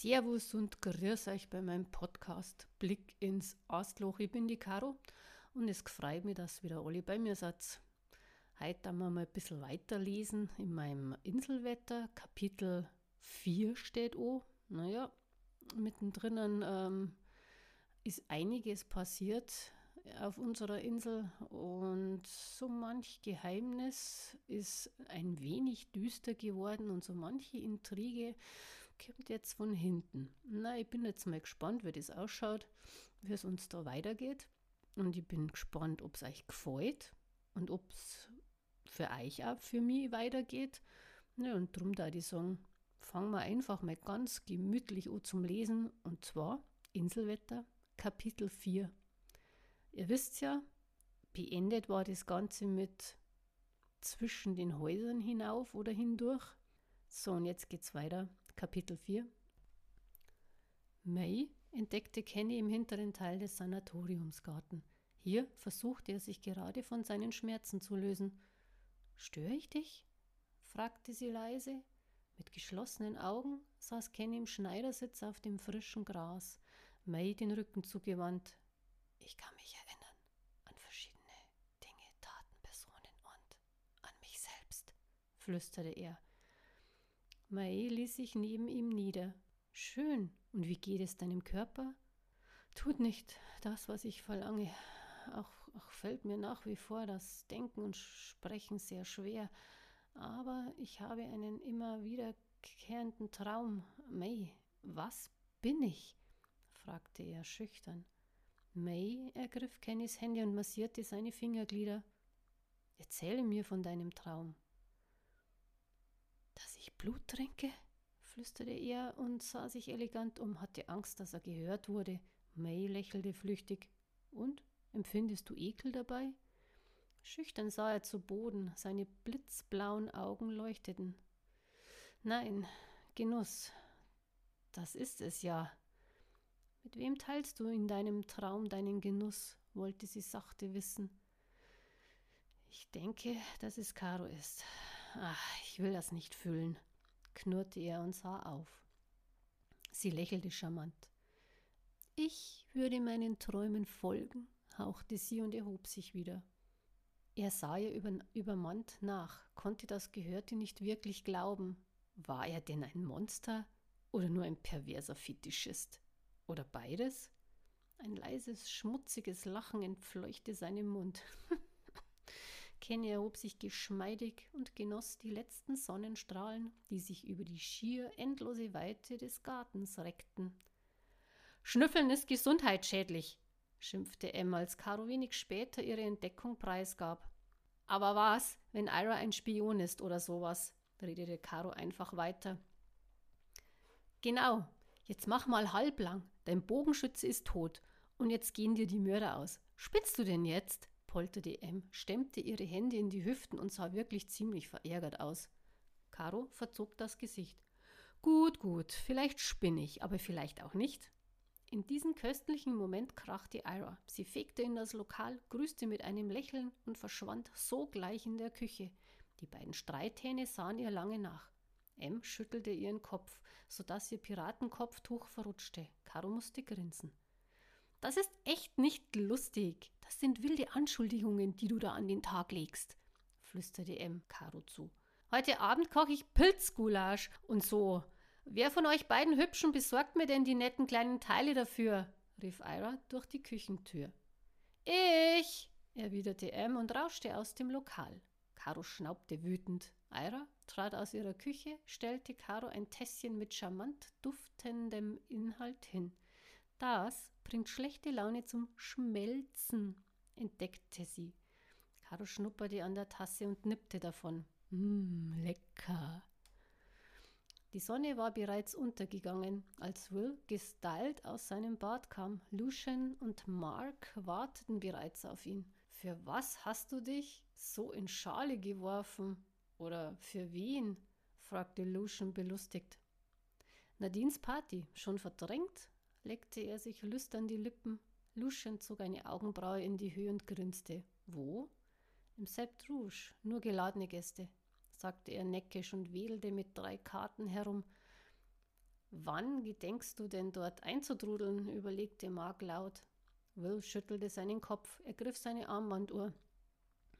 Servus und grüß euch bei meinem Podcast Blick ins Astloch. Ich bin die Caro und es freut mich, dass wieder alle bei mir seid. Heute haben wir mal ein bisschen weiterlesen in meinem Inselwetter. Kapitel 4 steht o. Naja, mittendrin ähm, ist einiges passiert auf unserer Insel und so manch Geheimnis ist ein wenig düster geworden und so manche Intrige kommt jetzt von hinten. Na, ich bin jetzt mal gespannt, wie das ausschaut, wie es uns da weitergeht. Und ich bin gespannt, ob es euch gefällt und ob es für euch auch für mich weitergeht. Ja, und darum da die sagen, fangen wir einfach mal ganz gemütlich an zum Lesen. Und zwar Inselwetter, Kapitel 4. Ihr wisst ja, beendet war das Ganze mit zwischen den Häusern hinauf oder hindurch. So, und jetzt geht's weiter. Kapitel 4 May entdeckte Kenny im hinteren Teil des Sanatoriumsgarten. Hier versuchte er sich gerade von seinen Schmerzen zu lösen. Störe ich dich? fragte sie leise. Mit geschlossenen Augen saß Kenny im Schneidersitz auf dem frischen Gras, May den Rücken zugewandt. Ich kann mich erinnern an verschiedene Dinge, Taten, Personen und an mich selbst, flüsterte er. Mae ließ sich neben ihm nieder. Schön. Und wie geht es deinem Körper? Tut nicht das, was ich verlange. Auch, auch fällt mir nach wie vor das Denken und Sprechen sehr schwer. Aber ich habe einen immer wiederkehrenden Traum. May, was bin ich? fragte er schüchtern. May ergriff Kennys Hände und massierte seine Fingerglieder. Erzähle mir von deinem Traum. Ich Blut trinke? flüsterte er und sah sich elegant um, hatte Angst, dass er gehört wurde. May lächelte flüchtig. Und? Empfindest du Ekel dabei? Schüchtern sah er zu Boden, seine blitzblauen Augen leuchteten. Nein, Genuss. Das ist es ja. Mit wem teilst du in deinem Traum deinen Genuss? wollte sie sachte wissen. Ich denke, dass es Caro ist. Ach, ich will das nicht fühlen, knurrte er und sah auf. Sie lächelte charmant. Ich würde meinen Träumen folgen, hauchte sie und erhob sich wieder. Er sah ihr über, übermannt nach, konnte das Gehörte nicht wirklich glauben. War er denn ein Monster oder nur ein perverser Fetischist? Oder beides? Ein leises, schmutziges Lachen entfleuchte seinem Mund. Kenny erhob sich geschmeidig und genoss die letzten Sonnenstrahlen, die sich über die schier endlose Weite des Gartens reckten. Schnüffeln ist gesundheitsschädlich, schimpfte Emma, als Caro wenig später ihre Entdeckung preisgab. Aber was, wenn Ira ein Spion ist oder sowas? redete Caro einfach weiter. Genau, jetzt mach mal halblang. Dein Bogenschütze ist tot. Und jetzt gehen dir die Mörder aus. Spinnst du denn jetzt? Polterte M, stemmte ihre Hände in die Hüften und sah wirklich ziemlich verärgert aus. Caro verzog das Gesicht. Gut, gut, vielleicht spinne ich, aber vielleicht auch nicht. In diesem köstlichen Moment krachte Ira. Sie fegte in das Lokal, grüßte mit einem Lächeln und verschwand sogleich in der Küche. Die beiden Streithähne sahen ihr lange nach. M schüttelte ihren Kopf, sodass ihr Piratenkopftuch verrutschte. Caro musste grinsen. Das ist echt nicht lustig. Das sind wilde Anschuldigungen, die du da an den Tag legst, flüsterte M. Caro zu. Heute Abend koche ich Pilzgulasch und so. Wer von euch beiden Hübschen besorgt mir denn die netten kleinen Teile dafür? rief Ira durch die Küchentür. Ich, erwiderte M und rauschte aus dem Lokal. Caro schnaubte wütend. Ira trat aus ihrer Küche, stellte Caro ein Tässchen mit charmant duftendem Inhalt hin. Das bringt schlechte Laune zum Schmelzen, entdeckte sie. Caro schnupperte an der Tasse und nippte davon. Mmm, lecker. Die Sonne war bereits untergegangen, als Will gestylt aus seinem Bad kam. Lucian und Mark warteten bereits auf ihn. Für was hast du dich so in Schale geworfen? Oder für wen? fragte Lucian belustigt. Nadines Party, schon verdrängt? Leckte er sich lüstern die Lippen. Lucian zog eine Augenbraue in die Höhe und grinste. Wo? Im Sept Rouge, nur geladene Gäste, sagte er neckisch und wedelte mit drei Karten herum. Wann gedenkst du denn dort einzutrudeln? überlegte Mark laut. Will schüttelte seinen Kopf, ergriff seine Armbanduhr.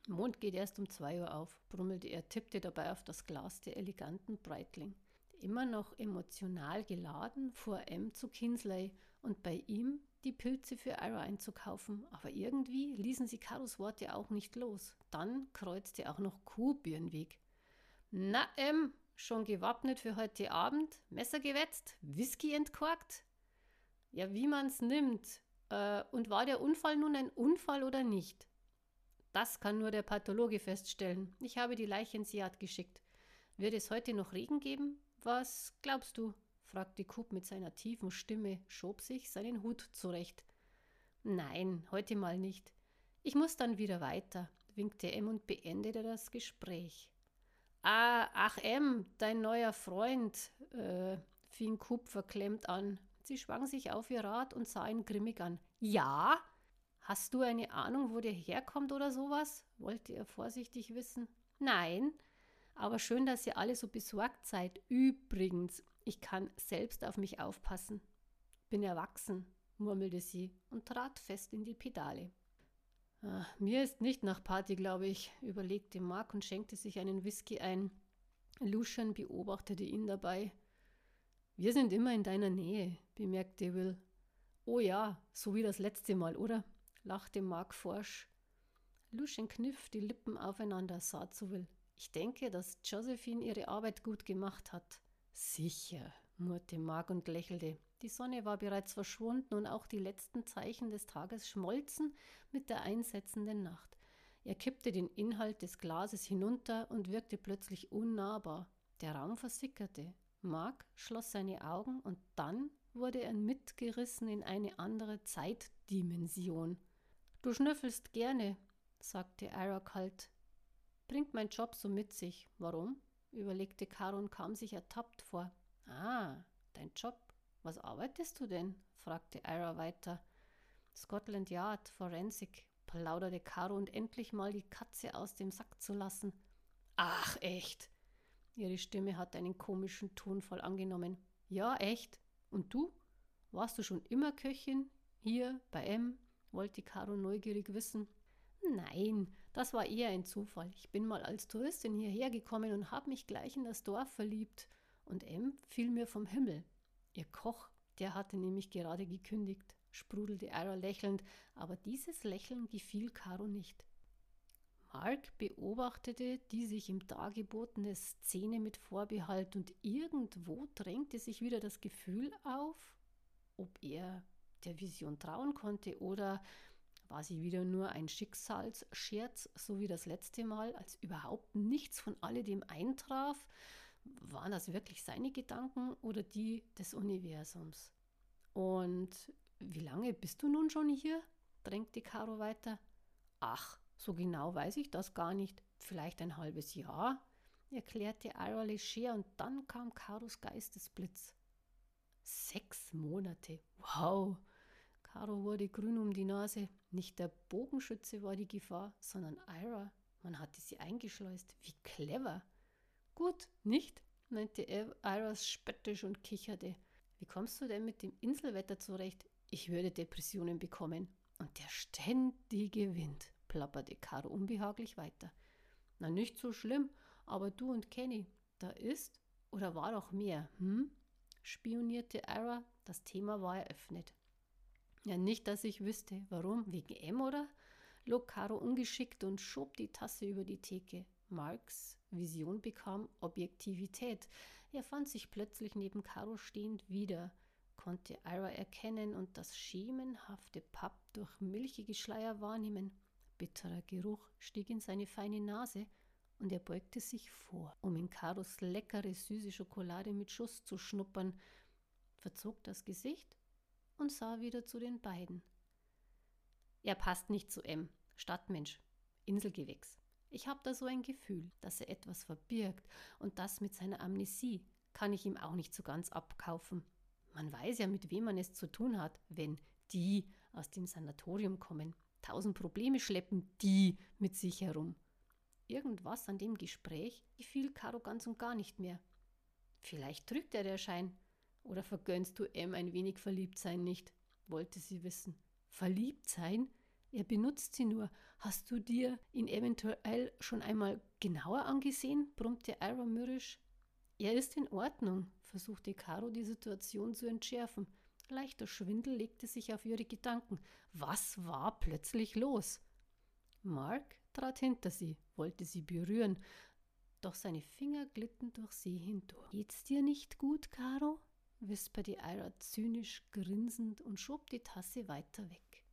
Mond geht erst um zwei Uhr auf, brummelte er, tippte dabei auf das Glas der eleganten Breitling. Immer noch emotional geladen fuhr M zu Kinsley und bei ihm die Pilze für Ira einzukaufen, aber irgendwie ließen sie Karos Worte auch nicht los. Dann kreuzte auch noch ihren Weg. Na, M, schon gewappnet für heute Abend? Messer gewetzt? Whisky entkorkt? Ja, wie man's nimmt. Äh, und war der Unfall nun ein Unfall oder nicht? Das kann nur der Pathologe feststellen. Ich habe die Leiche ins Yard geschickt. Wird es heute noch Regen geben? Was glaubst du? fragte Coop mit seiner tiefen Stimme, schob sich seinen Hut zurecht. Nein, heute mal nicht. Ich muss dann wieder weiter, winkte M und beendete das Gespräch. Ah, ach M, dein neuer Freund, äh, fing Coop verklemmt an. Sie schwang sich auf ihr Rad und sah ihn grimmig an. Ja? Hast du eine Ahnung, wo der herkommt oder sowas? wollte er vorsichtig wissen. Nein, aber schön, dass ihr alle so besorgt seid. Übrigens, ich kann selbst auf mich aufpassen. Bin erwachsen, murmelte sie und trat fest in die Pedale. Ah, mir ist nicht nach Party, glaube ich, überlegte Mark und schenkte sich einen Whisky ein. Lucian beobachtete ihn dabei. Wir sind immer in deiner Nähe, bemerkte Will. Oh ja, so wie das letzte Mal, oder? lachte Mark forsch. Lucian kniff die Lippen aufeinander, sah zu Will. Ich denke, dass Josephine ihre Arbeit gut gemacht hat. Sicher, murrte Mark und lächelte. Die Sonne war bereits verschwunden und auch die letzten Zeichen des Tages schmolzen mit der einsetzenden Nacht. Er kippte den Inhalt des Glases hinunter und wirkte plötzlich unnahbar. Der Raum versickerte. Mark schloss seine Augen und dann wurde er mitgerissen in eine andere Zeitdimension. Du schnüffelst gerne, sagte Ira kalt. Bringt mein Job so mit sich. Warum? überlegte Caro und kam sich ertappt vor. Ah, dein Job. Was arbeitest du denn? fragte Ira weiter. Scotland Yard, Forensik, plauderte Caro und endlich mal die Katze aus dem Sack zu lassen. Ach, echt? Ihre Stimme hatte einen komischen Tonfall angenommen. Ja, echt. Und du? Warst du schon immer Köchin? Hier, bei M? wollte Caro neugierig wissen. Nein, das war eher ein Zufall. Ich bin mal als Touristin hierher gekommen und habe mich gleich in das Dorf verliebt. Und M fiel mir vom Himmel. Ihr Koch, der hatte nämlich gerade gekündigt, sprudelte Ira lächelnd, aber dieses Lächeln gefiel Caro nicht. Mark beobachtete die sich ihm dargebotene Szene mit Vorbehalt und irgendwo drängte sich wieder das Gefühl auf, ob er der Vision trauen konnte oder war sie wieder nur ein Schicksalsscherz, so wie das letzte Mal, als überhaupt nichts von alledem eintraf? Waren das wirklich seine Gedanken oder die des Universums? Und wie lange bist du nun schon hier? drängte Caro weiter. Ach, so genau weiß ich das gar nicht. Vielleicht ein halbes Jahr, erklärte Ira leger und dann kam Caros Geistesblitz. Sechs Monate. Wow, Caro wurde grün um die Nase. Nicht der Bogenschütze war die Gefahr, sondern Ira. Man hatte sie eingeschleust. Wie clever. Gut, nicht? meinte Iras spöttisch und kicherte. Wie kommst du denn mit dem Inselwetter zurecht? Ich würde Depressionen bekommen. Und der ständige Wind, plapperte Caro unbehaglich weiter. Na, nicht so schlimm, aber du und Kenny, da ist oder war doch mehr, hm? spionierte Ira. Das Thema war eröffnet. Ja, nicht, dass ich wüsste. Warum? Wegen M, oder? log Caro ungeschickt und schob die Tasse über die Theke. Marks Vision bekam Objektivität. Er fand sich plötzlich neben Caro stehend wieder, konnte Ira erkennen und das schemenhafte Papp durch milchige Schleier wahrnehmen. Bitterer Geruch stieg in seine feine Nase und er beugte sich vor, um in Caros leckere, süße Schokolade mit Schuss zu schnuppern, verzog das Gesicht und sah wieder zu den beiden. Er passt nicht zu M, Stadtmensch, Inselgewächs. Ich habe da so ein Gefühl, dass er etwas verbirgt und das mit seiner Amnesie kann ich ihm auch nicht so ganz abkaufen. Man weiß ja, mit wem man es zu tun hat, wenn die aus dem Sanatorium kommen. Tausend Probleme schleppen die mit sich herum. Irgendwas an dem Gespräch gefiel Caro ganz und gar nicht mehr. Vielleicht trügt er der Schein, Oder vergönnst du M ein wenig Verliebtsein nicht? wollte sie wissen. Verliebt sein? Er benutzt sie nur. Hast du dir ihn eventuell schon einmal genauer angesehen? brummte Ira mürrisch. Er ist in Ordnung, versuchte Caro die Situation zu entschärfen. Leichter Schwindel legte sich auf ihre Gedanken. Was war plötzlich los? Mark trat hinter sie, wollte sie berühren, doch seine Finger glitten durch sie hindurch. Geht's dir nicht gut, Caro? Wisperte Ira zynisch grinsend und schob die Tasse weiter weg.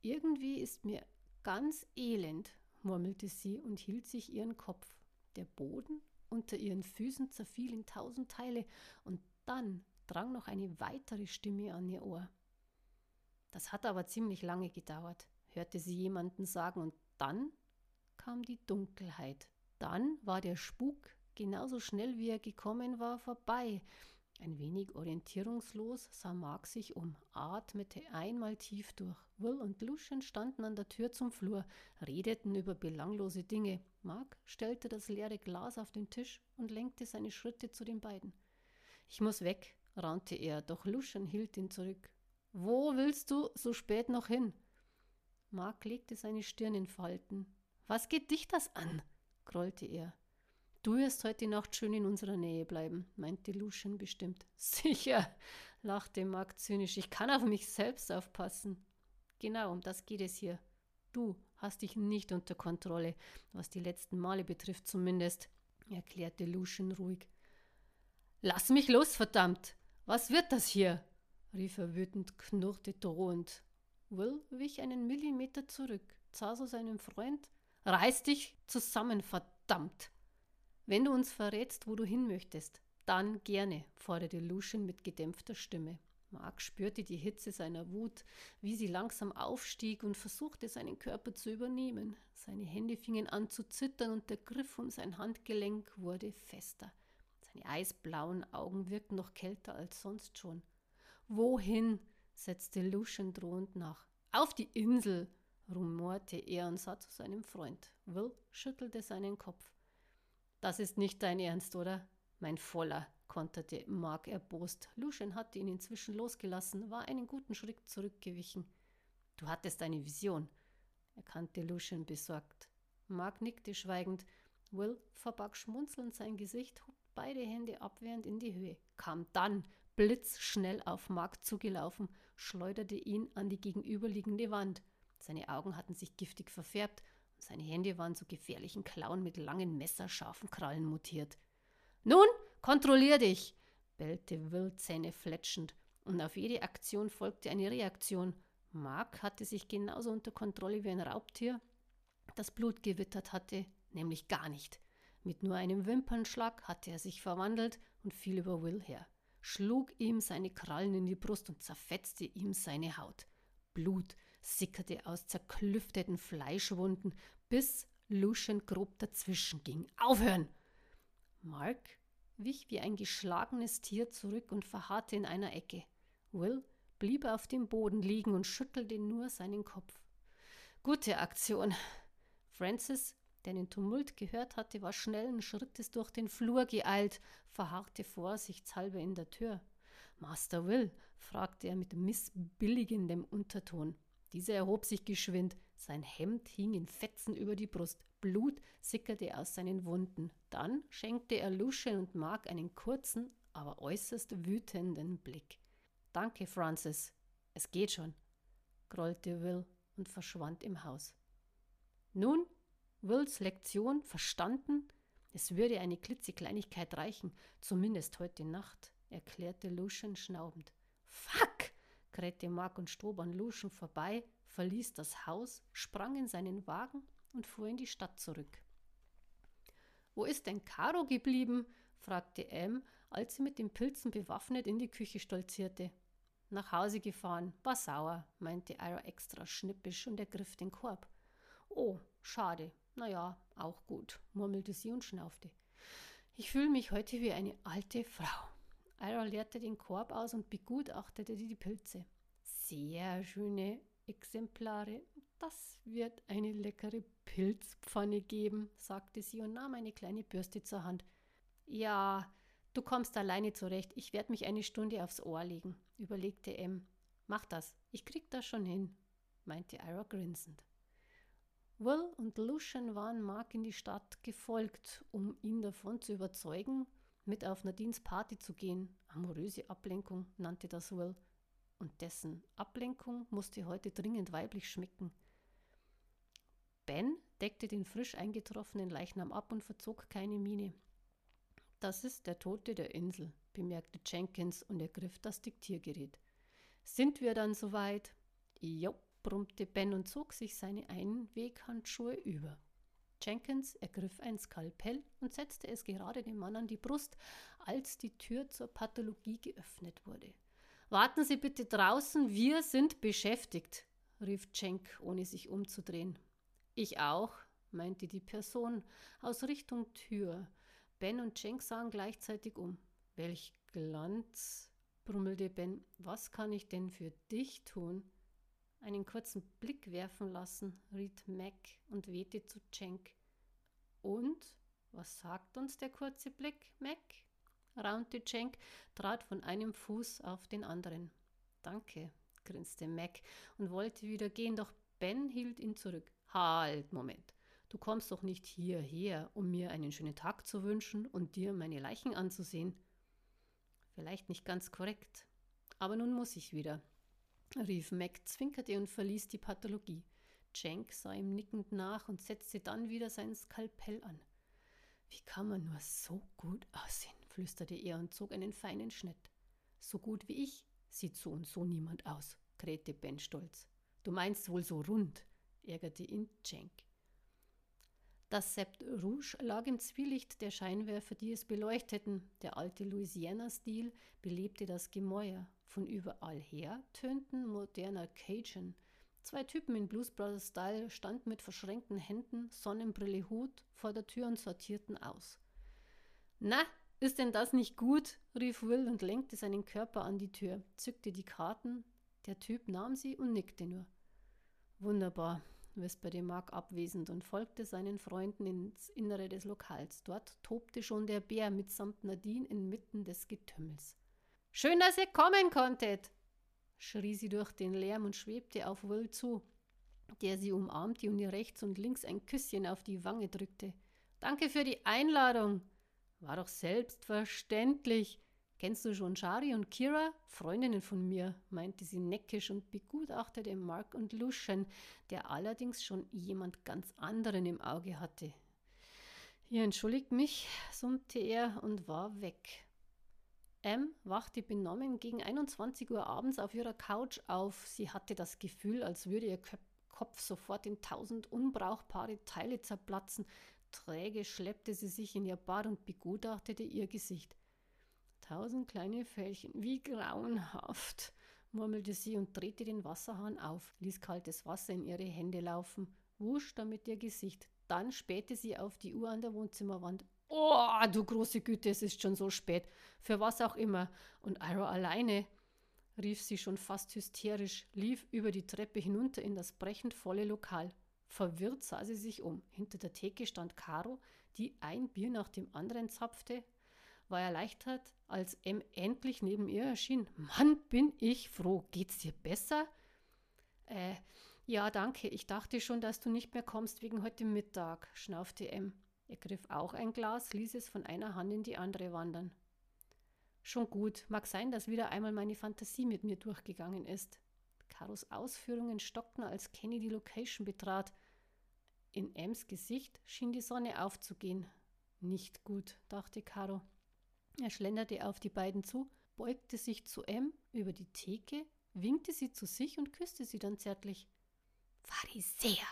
Irgendwie ist mir ganz elend, murmelte sie und hielt sich ihren Kopf. Der Boden unter ihren Füßen zerfiel in tausend Teile, und dann drang noch eine weitere Stimme an ihr Ohr. Das hat aber ziemlich lange gedauert, hörte sie jemanden sagen, und dann kam die Dunkelheit. Dann war der Spuk genauso schnell wie er gekommen war vorbei. Ein wenig orientierungslos sah Mark sich um, atmete einmal tief durch. Will und Lucian standen an der Tür zum Flur, redeten über belanglose Dinge. Mark stellte das leere Glas auf den Tisch und lenkte seine Schritte zu den beiden. Ich muss weg, raunte er, doch Lucian hielt ihn zurück. Wo willst du so spät noch hin? Mark legte seine Stirn in Falten. Was geht dich das an? grollte er. Du wirst heute Nacht schön in unserer Nähe bleiben, meinte Lucian bestimmt. Sicher, lachte Mark zynisch. Ich kann auf mich selbst aufpassen. Genau, um das geht es hier. Du hast dich nicht unter Kontrolle, was die letzten Male betrifft zumindest, erklärte Lucian ruhig. Lass mich los, verdammt! Was wird das hier? rief er wütend, knurrte drohend. Will wich einen Millimeter zurück, sah so seinem Freund Reiß dich zusammen, verdammt! Wenn du uns verrätst, wo du hin möchtest, dann gerne, forderte Lucian mit gedämpfter Stimme. Mark spürte die Hitze seiner Wut, wie sie langsam aufstieg und versuchte, seinen Körper zu übernehmen. Seine Hände fingen an zu zittern und der Griff um sein Handgelenk wurde fester. Seine eisblauen Augen wirkten noch kälter als sonst schon. Wohin? setzte Lucian drohend nach. Auf die Insel, rumorte er und sah zu seinem Freund. Will schüttelte seinen Kopf. Das ist nicht dein Ernst, oder? Mein Voller, konterte Mark erbost. Lucian hatte ihn inzwischen losgelassen, war einen guten Schritt zurückgewichen. Du hattest eine Vision, erkannte Lucian besorgt. Mark nickte schweigend. Will verbarg schmunzelnd sein Gesicht, hob beide Hände abwehrend in die Höhe, kam dann blitzschnell auf Mark zugelaufen, schleuderte ihn an die gegenüberliegende Wand. Seine Augen hatten sich giftig verfärbt seine Hände waren zu gefährlichen Klauen mit langen, messerscharfen Krallen mutiert. Nun, kontrollier dich! bellte Will Zähne fletschend, und auf jede Aktion folgte eine Reaktion. Mark hatte sich genauso unter Kontrolle wie ein Raubtier, das Blut gewittert hatte, nämlich gar nicht. Mit nur einem Wimpernschlag hatte er sich verwandelt und fiel über Will her, schlug ihm seine Krallen in die Brust und zerfetzte ihm seine Haut. Blut sickerte aus zerklüfteten Fleischwunden, bis Lucian grob dazwischen ging. Aufhören! Mark wich wie ein geschlagenes Tier zurück und verharrte in einer Ecke. Will blieb auf dem Boden liegen und schüttelte nur seinen Kopf. Gute Aktion. Francis, der den Tumult gehört hatte, war schnellen Schrittes durch den Flur geeilt, verharrte vorsichtshalber in der Tür. Master Will, fragte er mit missbilligendem Unterton. Dieser erhob sich geschwind, sein Hemd hing in Fetzen über die Brust, Blut sickerte aus seinen Wunden. Dann schenkte er Lucian und Mark einen kurzen, aber äußerst wütenden Blick. Danke, Francis. Es geht schon, grollte Will und verschwand im Haus. Nun, Wills Lektion verstanden? Es würde eine klitzekleinigkeit reichen, zumindest heute Nacht, erklärte Lucian schnaubend. Fuck! Mark und Stob an Luschen vorbei, verließ das Haus, sprang in seinen Wagen und fuhr in die Stadt zurück. Wo ist denn Caro geblieben? fragte Em, als sie mit den Pilzen bewaffnet in die Küche stolzierte. Nach Hause gefahren, war sauer, meinte Ira extra schnippisch und ergriff den Korb. Oh, schade. Na ja, auch gut, murmelte sie und schnaufte. Ich fühle mich heute wie eine alte Frau. Ira leerte den Korb aus und begutachtete die Pilze. Sehr schöne Exemplare. Das wird eine leckere Pilzpfanne geben, sagte sie und nahm eine kleine Bürste zur Hand. Ja, Du kommst alleine zurecht. Ich werde mich eine Stunde aufs Ohr legen, überlegte M. Mach das, ich krieg das schon hin, meinte Ira grinsend. Will und Lucian waren Mark in die Stadt gefolgt, um ihn davon zu überzeugen, mit auf Nadines Party zu gehen. Amoröse Ablenkung nannte das Will. Und dessen Ablenkung musste heute dringend weiblich schmecken. Ben deckte den frisch eingetroffenen Leichnam ab und verzog keine Miene. Das ist der Tote der Insel, bemerkte Jenkins und ergriff das Diktiergerät. Sind wir dann soweit? Jo, brummte Ben und zog sich seine Einweghandschuhe über. Jenkins ergriff ein Skalpell und setzte es gerade dem Mann an die Brust, als die Tür zur Pathologie geöffnet wurde. Warten Sie bitte draußen, wir sind beschäftigt, rief Cenk, ohne sich umzudrehen. Ich auch, meinte die Person aus Richtung Tür. Ben und Cenk sahen gleichzeitig um. Welch Glanz, brummelte Ben. Was kann ich denn für dich tun? Einen kurzen Blick werfen lassen, riet Mac und wehte zu Cenk. Und? Was sagt uns der kurze Blick, Mac? raunte Cenk, trat von einem Fuß auf den anderen. Danke, grinste Mac und wollte wieder gehen, doch Ben hielt ihn zurück. Halt, Moment. Du kommst doch nicht hierher, um mir einen schönen Tag zu wünschen und dir meine Leichen anzusehen. Vielleicht nicht ganz korrekt, aber nun muss ich wieder, rief Mac, zwinkerte und verließ die Pathologie. Cenk sah ihm nickend nach und setzte dann wieder sein Skalpell an. Wie kann man nur so gut aussehen? flüsterte er und zog einen feinen Schnitt. So gut wie ich sieht so und so niemand aus, krähte Ben stolz. Du meinst wohl so rund, ärgerte ihn Cenk. Das Sept Rouge lag im Zwielicht der Scheinwerfer, die es beleuchteten. Der alte Louisiana-Stil belebte das Gemäuer. Von überall her tönten moderner Cajun. Zwei Typen in Blues Brothers Style standen mit verschränkten Händen, Sonnenbrille, Hut vor der Tür und sortierten aus. Na, ist denn das nicht gut? rief Will und lenkte seinen Körper an die Tür, zückte die Karten. Der Typ nahm sie und nickte nur. Wunderbar, wisperte Mark abwesend und folgte seinen Freunden ins Innere des Lokals. Dort tobte schon der Bär mitsamt Nadine inmitten des Getümmels. Schön, dass ihr kommen konntet, schrie sie durch den Lärm und schwebte auf Will zu, der sie umarmte und ihr rechts und links ein Küsschen auf die Wange drückte. Danke für die Einladung. War doch selbstverständlich. Kennst du schon Shari und Kira? Freundinnen von mir, meinte sie neckisch und begutachtete Mark und Lucian, der allerdings schon jemand ganz anderen im Auge hatte. Ihr entschuldigt mich, summte er und war weg. M wachte benommen gegen 21 Uhr abends auf ihrer Couch auf. Sie hatte das Gefühl, als würde ihr Kopf sofort in tausend unbrauchbare Teile zerplatzen. Träge schleppte sie sich in ihr Bad und begutachtete ihr Gesicht. Tausend kleine Fällchen, wie grauenhaft, murmelte sie und drehte den Wasserhahn auf, ließ kaltes Wasser in ihre Hände laufen, wusch damit ihr Gesicht. Dann spähte sie auf die Uhr an der Wohnzimmerwand. Oh, du große Güte, es ist schon so spät. Für was auch immer. Und Ira alleine, rief sie schon fast hysterisch, lief über die Treppe hinunter in das brechend volle Lokal. Verwirrt sah sie sich um. Hinter der Theke stand Caro, die ein Bier nach dem anderen zapfte, war erleichtert, als M endlich neben ihr erschien. Mann, bin ich froh. Geht's dir besser? Äh, ja, danke. Ich dachte schon, dass du nicht mehr kommst wegen heute Mittag, schnaufte M. Er griff auch ein Glas, ließ es von einer Hand in die andere wandern. Schon gut. Mag sein, dass wieder einmal meine Fantasie mit mir durchgegangen ist. Karos Ausführungen stockten, als Kenny die Location betrat. In Ems Gesicht schien die Sonne aufzugehen. Nicht gut, dachte Caro. Er schlenderte auf die beiden zu, beugte sich zu M über die Theke, winkte sie zu sich und küsste sie dann zärtlich. Pharisäer,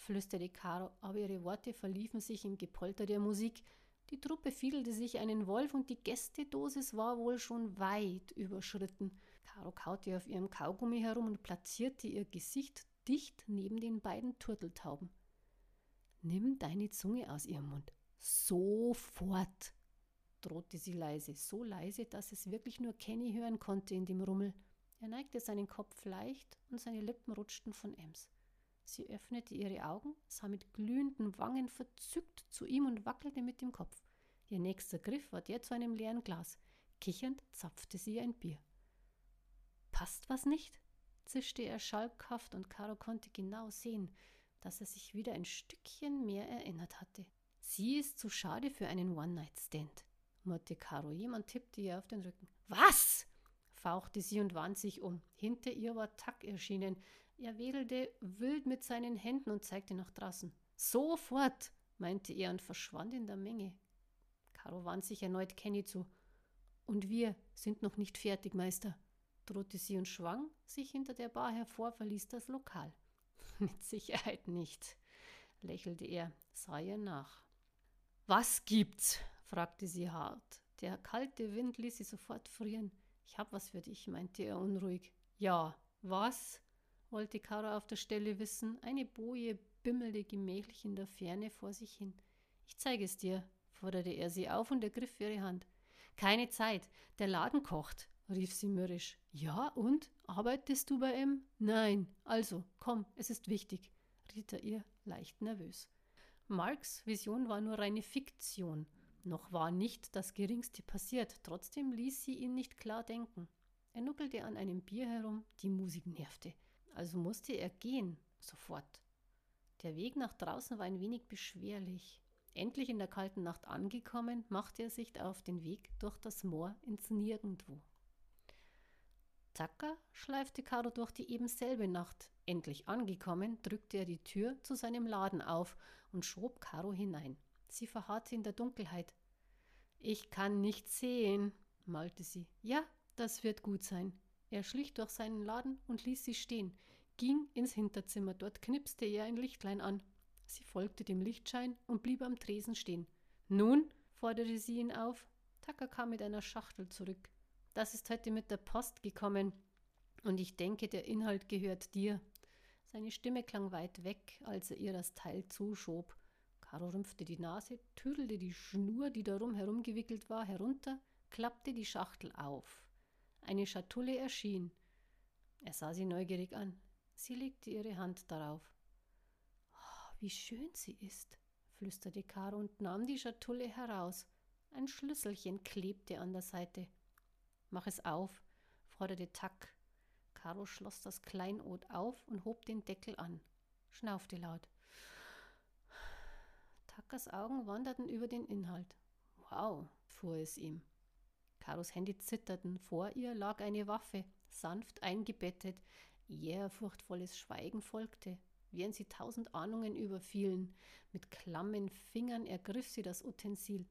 flüsterte Caro, aber ihre Worte verliefen sich im Gepolter der Musik. Die Truppe fiedelte sich einen Wolf und die Gästedosis war wohl schon weit überschritten. Caro kaute auf ihrem Kaugummi herum und platzierte ihr Gesicht dicht neben den beiden Turteltauben. Nimm deine Zunge aus ihrem Mund. Sofort! drohte sie leise, so leise, dass es wirklich nur Kenny hören konnte in dem Rummel. Er neigte seinen Kopf leicht und seine Lippen rutschten von Ems. Sie öffnete ihre Augen, sah mit glühenden Wangen verzückt zu ihm und wackelte mit dem Kopf. Ihr nächster Griff war der zu einem leeren Glas. Kichernd zapfte sie ein Bier. Passt was nicht? zischte er schalkhaft und Caro konnte genau sehen, dass er sich wieder ein Stückchen mehr erinnert hatte. Sie ist zu schade für einen One-Night-Stand, murrte Caro. Jemand tippte ihr auf den Rücken. Was? fauchte sie und wand sich um. Hinter ihr war Tack erschienen. Er wedelte wild mit seinen Händen und zeigte nach draußen. Sofort, meinte er und verschwand in der Menge. Caro wand sich erneut Kenny zu. Und wir sind noch nicht fertig, Meister, drohte sie und schwang sich hinter der Bar hervor, verließ das Lokal. Mit Sicherheit nicht, lächelte er, sah ihr nach. Was gibt's? fragte sie hart. Der kalte Wind ließ sie sofort frieren. Ich hab was für dich, meinte er unruhig. Ja, was? Wollte Caro auf der Stelle wissen. Eine Boje bimmelte gemächlich in der Ferne vor sich hin. Ich zeige es dir, forderte er sie auf und ergriff ihre Hand. Keine Zeit, der Laden kocht, rief sie mürrisch. Ja, und? Arbeitest du bei ihm? Nein. Also, komm, es ist wichtig, riet er ihr leicht nervös. Marks Vision war nur reine Fiktion. Noch war nicht das Geringste passiert, trotzdem ließ sie ihn nicht klar denken. Er nuckelte an einem Bier herum, die Musik nervte. Also musste er gehen, sofort. Der Weg nach draußen war ein wenig beschwerlich. Endlich in der kalten Nacht angekommen, machte er sich auf den Weg durch das Moor ins Nirgendwo. Zacker schleifte Caro durch die eben selbe Nacht. Endlich angekommen, drückte er die Tür zu seinem Laden auf und schob Caro hinein. Sie verharrte in der Dunkelheit. Ich kann nichts sehen, malte sie. Ja, das wird gut sein. Er schlich durch seinen Laden und ließ sie stehen, ging ins Hinterzimmer. Dort knipste er ein Lichtlein an. Sie folgte dem Lichtschein und blieb am Tresen stehen. Nun, forderte sie ihn auf. Tucker kam mit einer Schachtel zurück. Das ist heute mit der Post gekommen. Und ich denke, der Inhalt gehört dir. Seine Stimme klang weit weg, als er ihr das Teil zuschob. Caro rümpfte die Nase, tüdelte die Schnur, die darum herumgewickelt war, herunter, klappte die Schachtel auf. Eine Schatulle erschien. Er sah sie neugierig an. Sie legte ihre Hand darauf. Oh, wie schön sie ist, flüsterte Caro und nahm die Schatulle heraus. Ein Schlüsselchen klebte an der Seite. Mach es auf, forderte Tack. Caro schloss das Kleinod auf und hob den Deckel an, schnaufte laut. Tackers Augen wanderten über den Inhalt. Wow, fuhr es ihm. Karos Hände zitterten, vor ihr lag eine Waffe, sanft eingebettet. Ehrfurchtvolles Schweigen folgte, während sie tausend Ahnungen überfielen. Mit klammen Fingern ergriff sie das Utensil.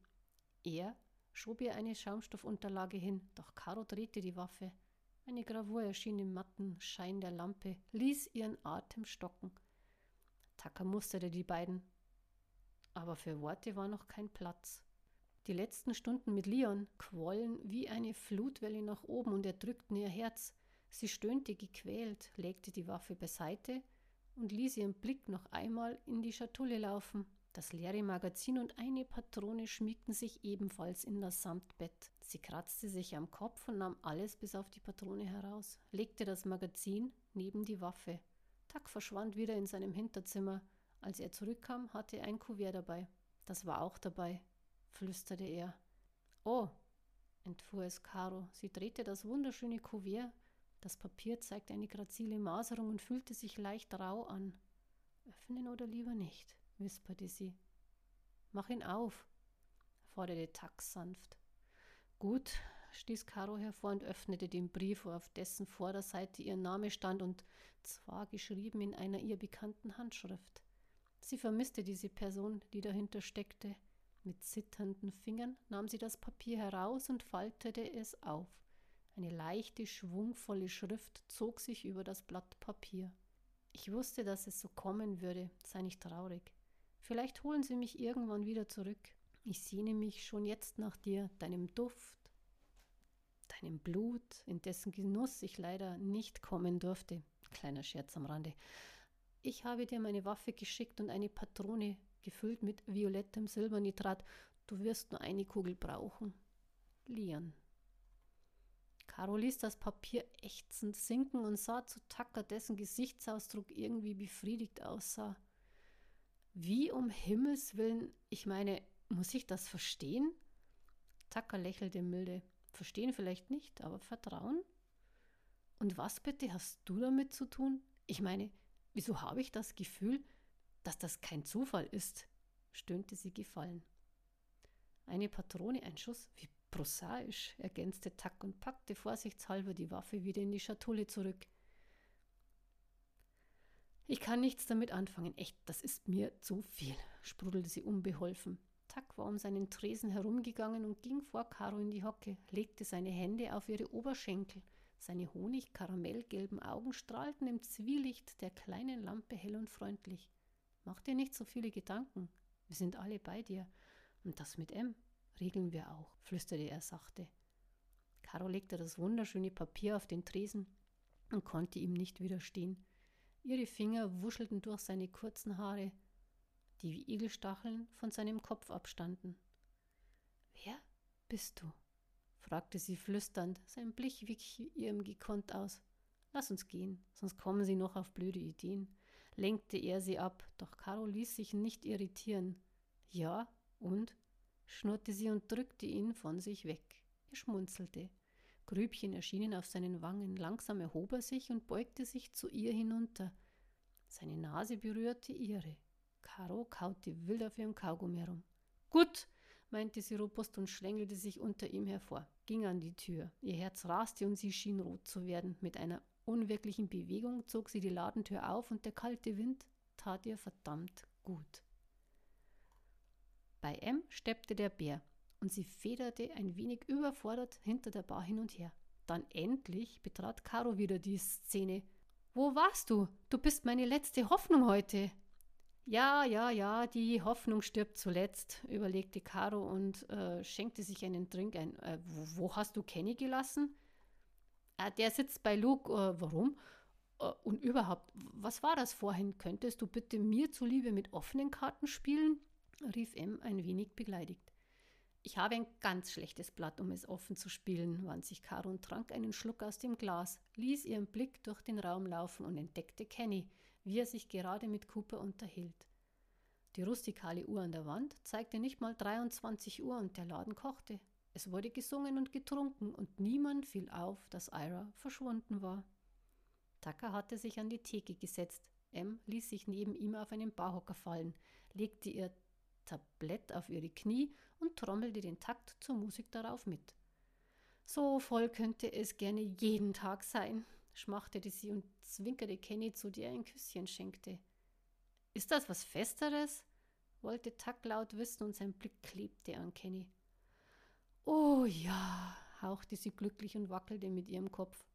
Er schob ihr eine Schaumstoffunterlage hin, doch Caro drehte die Waffe. Eine Gravur erschien im matten Schein der Lampe, ließ ihren Atem stocken. Tucker musterte die beiden. Aber für Worte war noch kein Platz. Die letzten Stunden mit Leon quollen wie eine Flutwelle nach oben und erdrückten ihr Herz. Sie stöhnte gequält, legte die Waffe beiseite und ließ ihren Blick noch einmal in die Schatulle laufen. Das leere Magazin und eine Patrone schmiegten sich ebenfalls in das Samtbett. Sie kratzte sich am Kopf und nahm alles bis auf die Patrone heraus, legte das Magazin neben die Waffe. Tack verschwand wieder in seinem Hinterzimmer. Als er zurückkam, hatte er ein Kuvert dabei. Das war auch dabei, flüsterte er. Oh, entfuhr es Caro. Sie drehte das wunderschöne Kuvert. Das Papier zeigte eine grazile Maserung und fühlte sich leicht rau an. Öffnen oder lieber nicht? wisperte sie. Mach ihn auf, forderte Tax sanft. Gut, stieß Caro hervor und öffnete den Brief, auf dessen Vorderseite ihr Name stand und zwar geschrieben in einer ihr bekannten Handschrift. Sie vermisste diese Person, die dahinter steckte. Mit zitternden Fingern nahm sie das Papier heraus und faltete es auf. Eine leichte, schwungvolle Schrift zog sich über das Blatt Papier. Ich wusste, dass es so kommen würde, sei nicht traurig. Vielleicht holen sie mich irgendwann wieder zurück. Ich sehne mich schon jetzt nach dir, deinem Duft, deinem Blut, in dessen Genuss ich leider nicht kommen durfte. Kleiner Scherz am Rande. Ich habe dir meine Waffe geschickt und eine Patrone gefüllt mit violettem Silbernitrat. Du wirst nur eine Kugel brauchen. Lian. Caro ließ das Papier ächzend sinken und sah zu Tucker, dessen Gesichtsausdruck irgendwie befriedigt aussah. Wie um Himmels willen, ich meine, muss ich das verstehen? Tucker lächelte milde. Verstehen vielleicht nicht, aber Vertrauen? Und was bitte hast du damit zu tun? Ich meine, wieso habe ich das Gefühl, dass das kein Zufall ist? stöhnte sie gefallen. Eine Patrone, ein Schuss, wie prosaisch, ergänzte Tack und packte vorsichtshalber die Waffe wieder in die Schatulle zurück. Ich kann nichts damit anfangen. Echt, das ist mir zu viel, sprudelte sie unbeholfen. Tack war um seinen Tresen herumgegangen und ging vor Caro in die Hocke, legte seine Hände auf ihre Oberschenkel. Seine honig-karamellgelben Augen strahlten im Zwielicht der kleinen Lampe hell und freundlich. Mach dir nicht so viele Gedanken. Wir sind alle bei dir. Und das mit M regeln wir auch, flüsterte er sachte. Caro legte das wunderschöne Papier auf den Tresen und konnte ihm nicht widerstehen. Ihre Finger wuschelten durch seine kurzen Haare, die wie Igelstacheln von seinem Kopf abstanden. Wer bist du? fragte sie flüsternd, sein Blick wich ihrem gekonnt aus. Lass uns gehen, sonst kommen sie noch auf blöde Ideen, lenkte er sie ab, doch Caro ließ sich nicht irritieren. Ja, und? schnurrte sie und drückte ihn von sich weg. Er schmunzelte. Grübchen erschienen auf seinen Wangen. Langsam erhob er sich und beugte sich zu ihr hinunter. Seine Nase berührte ihre. Caro kaute wild auf ihrem Kaugummi herum. Gut, meinte sie robust und schlängelte sich unter ihm hervor, ging an die Tür. Ihr Herz raste und sie schien rot zu werden. Mit einer unwirklichen Bewegung zog sie die Ladentür auf und der kalte Wind tat ihr verdammt gut. Bei M steppte der Bär und sie federte ein wenig überfordert hinter der Bar hin und her. Dann endlich betrat Caro wieder die Szene. Wo warst du? Du bist meine letzte Hoffnung heute. Ja, ja, ja, die Hoffnung stirbt zuletzt, überlegte Caro und äh, schenkte sich einen Drink ein. Äh, wo, wo, hast du Kenny gelassen? Äh, der sitzt bei Luke. Äh, warum? Äh, und überhaupt, was war das vorhin? Könntest du bitte mir zuliebe mit offenen Karten spielen? rief M ein wenig beleidigt. Ich habe ein ganz schlechtes Blatt, um es offen zu spielen, wand sich Caro und trank einen Schluck aus dem Glas, ließ ihren Blick durch den Raum laufen und entdeckte Kenny, wie er sich gerade mit Cooper unterhielt. Die rustikale Uhr an der Wand zeigte nicht mal 23 Uhr und der Laden kochte. Es wurde gesungen und getrunken und niemand fiel auf, dass Ira verschwunden war. Tucker hatte sich an die Theke gesetzt. M ließ sich neben ihm auf einen Barhocker fallen, legte ihr Tablett auf ihre Knie und trommelte den Takt zur Musik darauf mit. So voll könnte es gerne jeden Tag sein, schmachtete sie und zwinkerte Kenny zu, der ein Küsschen schenkte. Ist das was Festeres? wollte Tuck laut wissen und sein Blick klebte an Kenny. Oh ja, hauchte sie glücklich und wackelte mit ihrem Kopf.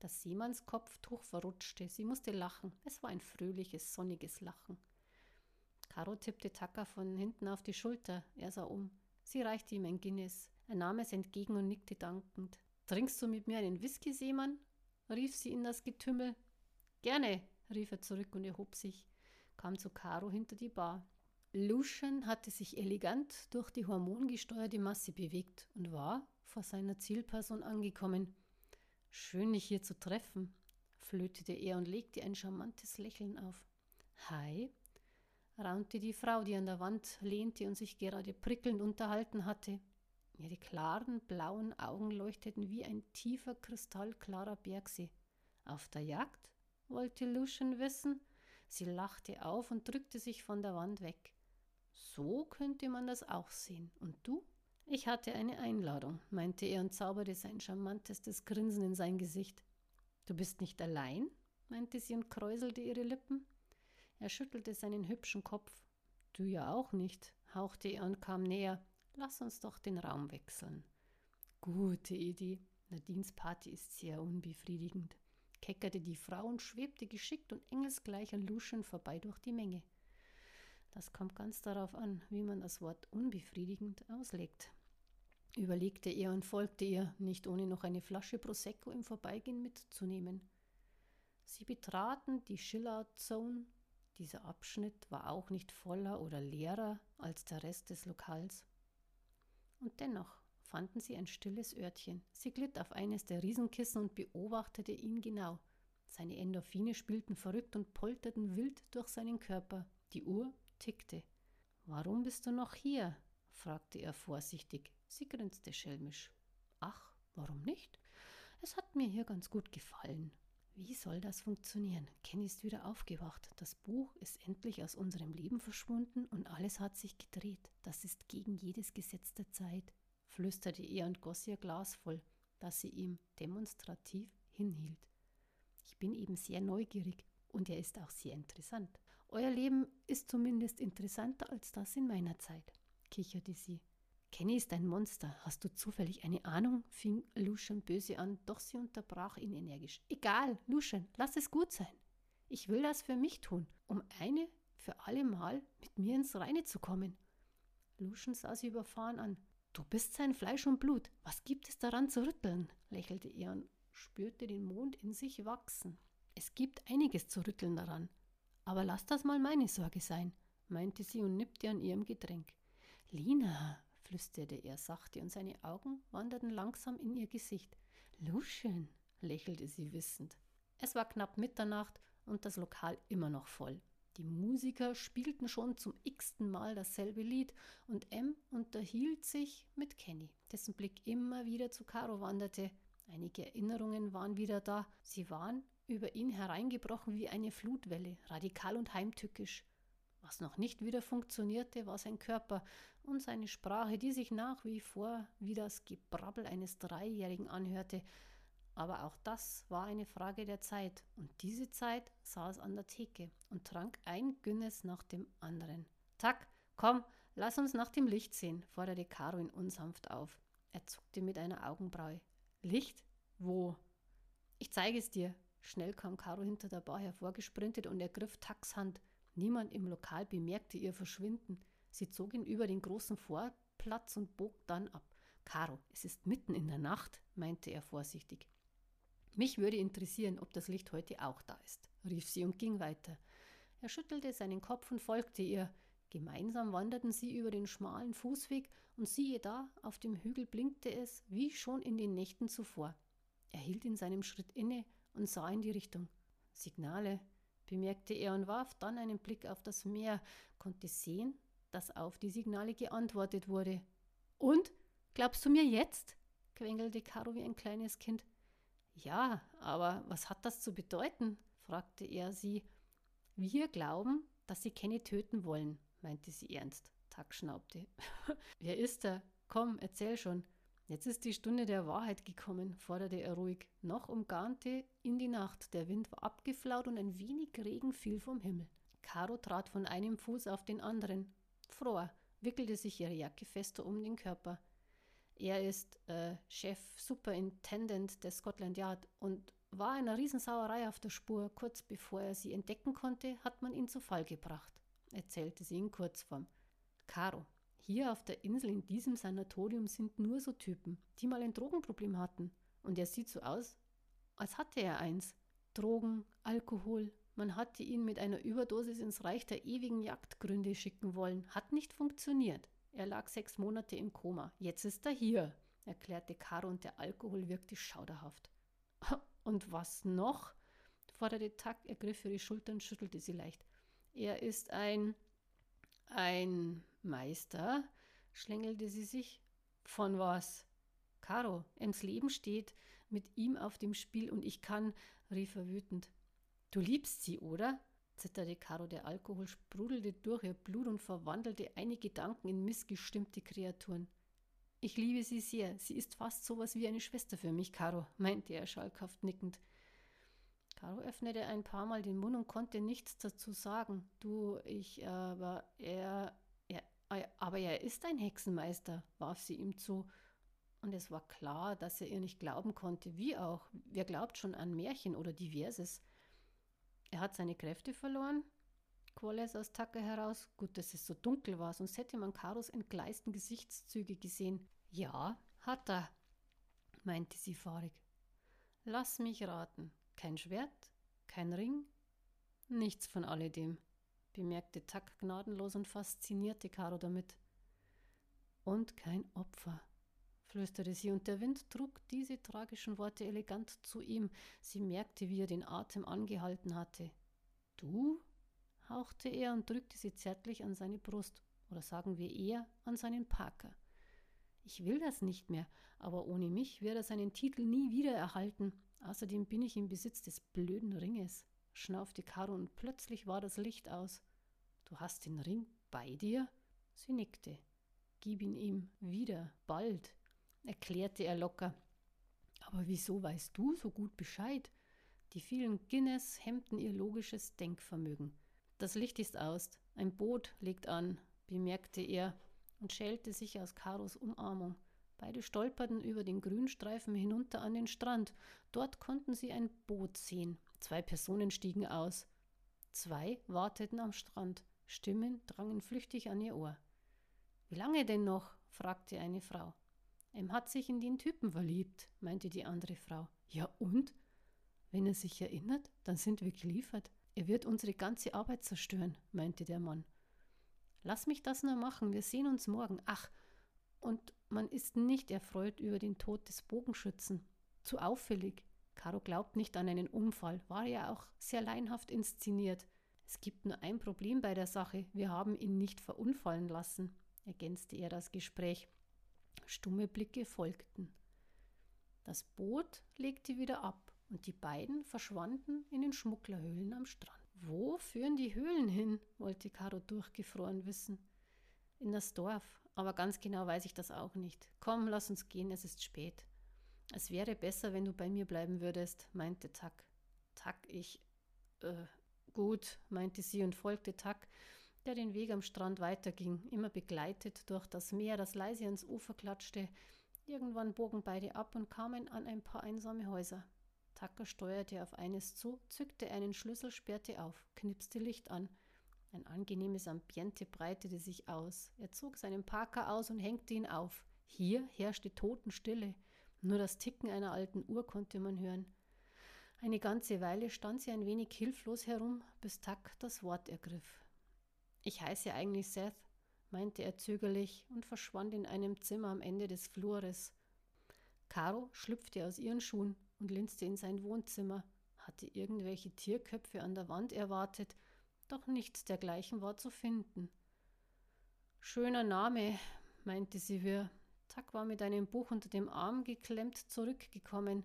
Das Seemannskopftuch verrutschte. Sie musste lachen. Es war ein fröhliches, sonniges Lachen. Caro tippte Tucker von hinten auf die Schulter. Er sah um. Sie reichte ihm ein Guinness. Er nahm es entgegen und nickte dankend. Trinkst du mit mir einen Whisky, Seemann? rief sie in das Getümmel. Gerne, rief er zurück und erhob sich, kam zu Caro hinter die Bar. Lucian hatte sich elegant durch die hormongesteuerte Masse bewegt und war vor seiner Zielperson angekommen. Schön, dich hier zu treffen, flötete er und legte ein charmantes Lächeln auf. Hi, raunte die Frau, die an der Wand lehnte und sich gerade prickelnd unterhalten hatte. Ihre klaren blauen Augen leuchteten wie ein tiefer, kristallklarer Bergsee. Auf der Jagd? wollte Lucian wissen. Sie lachte auf und drückte sich von der Wand weg. So könnte man das auch sehen. Und du? Ich hatte eine Einladung, meinte er und zauberte sein charmantestes Grinsen in sein Gesicht. Du bist nicht allein? meinte sie und kräuselte ihre Lippen. Er schüttelte seinen hübschen Kopf. Du ja auch nicht, hauchte er und kam näher. Lass uns doch den Raum wechseln. Gute Idee. Nadines Party ist sehr unbefriedigend, keckerte die Frau und schwebte geschickt und engelsgleich an Lucian vorbei durch die Menge. Das kommt ganz darauf an, wie man das Wort unbefriedigend auslegt. Überlegte er und folgte ihr, nicht ohne noch eine Flasche Prosecco im Vorbeigehen mitzunehmen. Sie betraten die Schillout Zone dieser Abschnitt war auch nicht voller oder leerer als der Rest des Lokals. Und dennoch fanden sie ein stilles Örtchen. Sie glitt auf eines der Riesenkissen und beobachtete ihn genau. Seine Endorphine spielten verrückt und polterten wild durch seinen Körper. Die Uhr tickte. Warum bist du noch hier? fragte er vorsichtig. Sie grinste schelmisch. Ach, warum nicht? Es hat mir hier ganz gut gefallen. Wie soll das funktionieren? Kenny ist wieder aufgewacht. Das Buch ist endlich aus unserem Leben verschwunden und alles hat sich gedreht. Das ist gegen jedes Gesetz der Zeit, flüsterte er und goss ihr Glas voll, das sie ihm demonstrativ hinhielt. Ich bin eben sehr neugierig und er ist auch sehr interessant. Euer Leben ist zumindest interessanter als das in meiner Zeit, kicherte sie. Kenny ist ein Monster. Hast du zufällig eine Ahnung? fing Lucian böse an, doch sie unterbrach ihn energisch. Egal, Lucian, lass es gut sein. Ich will das für mich tun, um eine für alle Mal mit mir ins Reine zu kommen. Lucian sah sie überfahren an. Du bist sein Fleisch und Blut. Was gibt es daran zu rütteln? lächelte er und spürte den Mond in sich wachsen. Es gibt einiges zu rütteln daran. Aber lass das mal meine Sorge sein, meinte sie und nippte an ihrem Getränk. Lina, flüsterte er sachte, und seine Augen wanderten langsam in ihr Gesicht. Lucian, lächelte sie wissend. Es war knapp Mitternacht und das Lokal immer noch voll. Die Musiker spielten schon zum x-ten Mal dasselbe Lied und M unterhielt sich mit Kenny, dessen Blick immer wieder zu Caro wanderte. Einige Erinnerungen waren wieder da. Sie waren über ihn hereingebrochen wie eine Flutwelle, radikal und heimtückisch. Was noch nicht wieder funktionierte, war sein Körper und seine Sprache, die sich nach wie vor wie das Gebrabbel eines Dreijährigen anhörte. Aber auch das war eine Frage der Zeit, und diese Zeit saß an der Theke und trank ein Günnes nach dem anderen. Tack, komm, lass uns nach dem Licht sehen, forderte Caro ihn unsanft auf. Er zuckte mit einer Augenbraue. Licht? Wo? Ich zeige es dir. Schnell kam Caro hinter der Bar hervorgesprintet und ergriff Tacks Hand. Niemand im Lokal bemerkte ihr Verschwinden. Sie zog ihn über den großen Vorplatz und bog dann ab. Caro, es ist mitten in der Nacht, meinte er vorsichtig. Mich würde interessieren, ob das Licht heute auch da ist, rief sie und ging weiter. Er schüttelte seinen Kopf und folgte ihr. Gemeinsam wanderten sie über den schmalen Fußweg und siehe da, auf dem Hügel blinkte es, wie schon in den Nächten zuvor. Er hielt in seinem Schritt inne und sah in die Richtung. Signale, bemerkte er und warf dann einen Blick auf das Meer, konnte sehen, dass auf die Signale geantwortet wurde. Und? Glaubst du mir jetzt? quengelte Caro wie ein kleines Kind. Ja, aber was hat das zu bedeuten? fragte er sie. Wir glauben, dass sie Kenny töten wollen, meinte sie ernst. Tag schnaubte. Wer ist er? Komm, erzähl schon. Jetzt ist die Stunde der Wahrheit gekommen, forderte er ruhig. Noch umgarnte ihn die Nacht, der Wind war abgeflaut und ein wenig Regen fiel vom Himmel. Caro trat von einem Fuß auf den anderen. Froher wickelte sich ihre Jacke fester um den Körper. Er ist äh, Chef Superintendent des Scotland Yard und war einer Riesensauerei auf der Spur. Kurz bevor er sie entdecken konnte, hat man ihn zu Fall gebracht, erzählte sie in Kurzform. Caro, hier auf der Insel in diesem Sanatorium sind nur so Typen, die mal ein Drogenproblem hatten. Und er sieht so aus, als hatte er eins. Drogen, Alkohol. Man hatte ihn mit einer Überdosis ins Reich der ewigen Jagdgründe schicken wollen. Hat nicht funktioniert. Er lag sechs Monate im Koma. Jetzt ist er hier, erklärte Caro und der Alkohol wirkte schauderhaft. Und was noch? forderte Tack, ergriff ihre Schultern, schüttelte sie leicht. Er ist ein. ein Meister, schlängelte sie sich. Von was? Caro, Ems Leben steht mit ihm auf dem Spiel und ich kann, rief er wütend. Du liebst sie, oder? zitterte Caro. Der Alkohol sprudelte durch ihr Blut und verwandelte einige Gedanken in missgestimmte Kreaturen. Ich liebe sie sehr. Sie ist fast so was wie eine Schwester für mich, Caro, meinte er schalkhaft nickend. Caro öffnete ein paar Mal den Mund und konnte nichts dazu sagen. Du, ich, aber er, aber er ist ein Hexenmeister, warf sie ihm zu. Und es war klar, dass er ihr nicht glauben konnte. Wie auch? Wer glaubt schon an Märchen oder Diverses? Er hat seine Kräfte verloren, quoll es aus Tucker heraus. Gut, dass es so dunkel war, sonst hätte man Karos entgleisten Gesichtszüge gesehen. Ja, hat er, meinte sie fahrig. Lass mich raten. Kein Schwert? Kein Ring? Nichts von alledem bemerkte Tack gnadenlos und faszinierte Caro damit. Und kein Opfer, flüsterte sie, und der Wind trug diese tragischen Worte elegant zu ihm. Sie merkte, wie er den Atem angehalten hatte. Du? hauchte er und drückte sie zärtlich an seine Brust. Oder sagen wir eher an seinen Parker. Ich will das nicht mehr, aber ohne mich wird er seinen Titel nie wieder erhalten. Außerdem bin ich im Besitz des blöden Ringes, schnaufte Caro und plötzlich war das Licht aus. Du hast den Ring bei dir? Sie nickte. Gib ihn ihm wieder, bald, erklärte er locker. Aber wieso weißt du so gut Bescheid? Die vielen Guinness hemmten ihr logisches Denkvermögen. Das Licht ist aus, ein Boot legt an, bemerkte er und schälte sich aus Karos Umarmung. Beide stolperten über den Grünstreifen hinunter an den Strand. Dort konnten sie ein Boot sehen. Zwei Personen stiegen aus. Zwei warteten am Strand. Stimmen drangen flüchtig an ihr Ohr. Wie lange denn noch? fragte eine Frau. Em hat sich in den Typen verliebt, meinte die andere Frau. Ja und? Wenn er sich erinnert, dann sind wir geliefert. Er wird unsere ganze Arbeit zerstören, meinte der Mann. Lass mich das nur machen, wir sehen uns morgen. Ach, und man ist nicht erfreut über den Tod des Bogenschützen. Zu auffällig. Caro glaubt nicht an einen Unfall, war ja auch sehr leinhaft inszeniert. Es gibt nur ein Problem bei der Sache, wir haben ihn nicht verunfallen lassen, ergänzte er das Gespräch. Stumme Blicke folgten. Das Boot legte wieder ab und die beiden verschwanden in den Schmugglerhöhlen am Strand. Wo führen die Höhlen hin? wollte Caro durchgefroren wissen. In das Dorf, aber ganz genau weiß ich das auch nicht. Komm, lass uns gehen, es ist spät. Es wäre besser, wenn du bei mir bleiben würdest, meinte Tack. Tack, ich. Äh, gut, meinte sie und folgte Tack, der den Weg am Strand weiterging, immer begleitet durch das Meer, das leise ans Ufer klatschte. Irgendwann bogen beide ab und kamen an ein paar einsame Häuser. Tacker steuerte auf eines zu, zückte einen Schlüssel, sperrte auf, knipste Licht an. Ein angenehmes Ambiente breitete sich aus. Er zog seinen Parker aus und hängte ihn auf. Hier herrschte Totenstille. Nur das Ticken einer alten Uhr konnte man hören. Eine ganze Weile stand sie ein wenig hilflos herum, bis Tack das Wort ergriff. Ich heiße eigentlich Seth, meinte er zögerlich und verschwand in einem Zimmer am Ende des Flures. Caro schlüpfte aus ihren Schuhen und linste in sein Wohnzimmer, hatte irgendwelche Tierköpfe an der Wand erwartet, doch nichts dergleichen war zu finden. Schöner Name, meinte sie wirr. Tack war mit einem Buch unter dem Arm geklemmt zurückgekommen.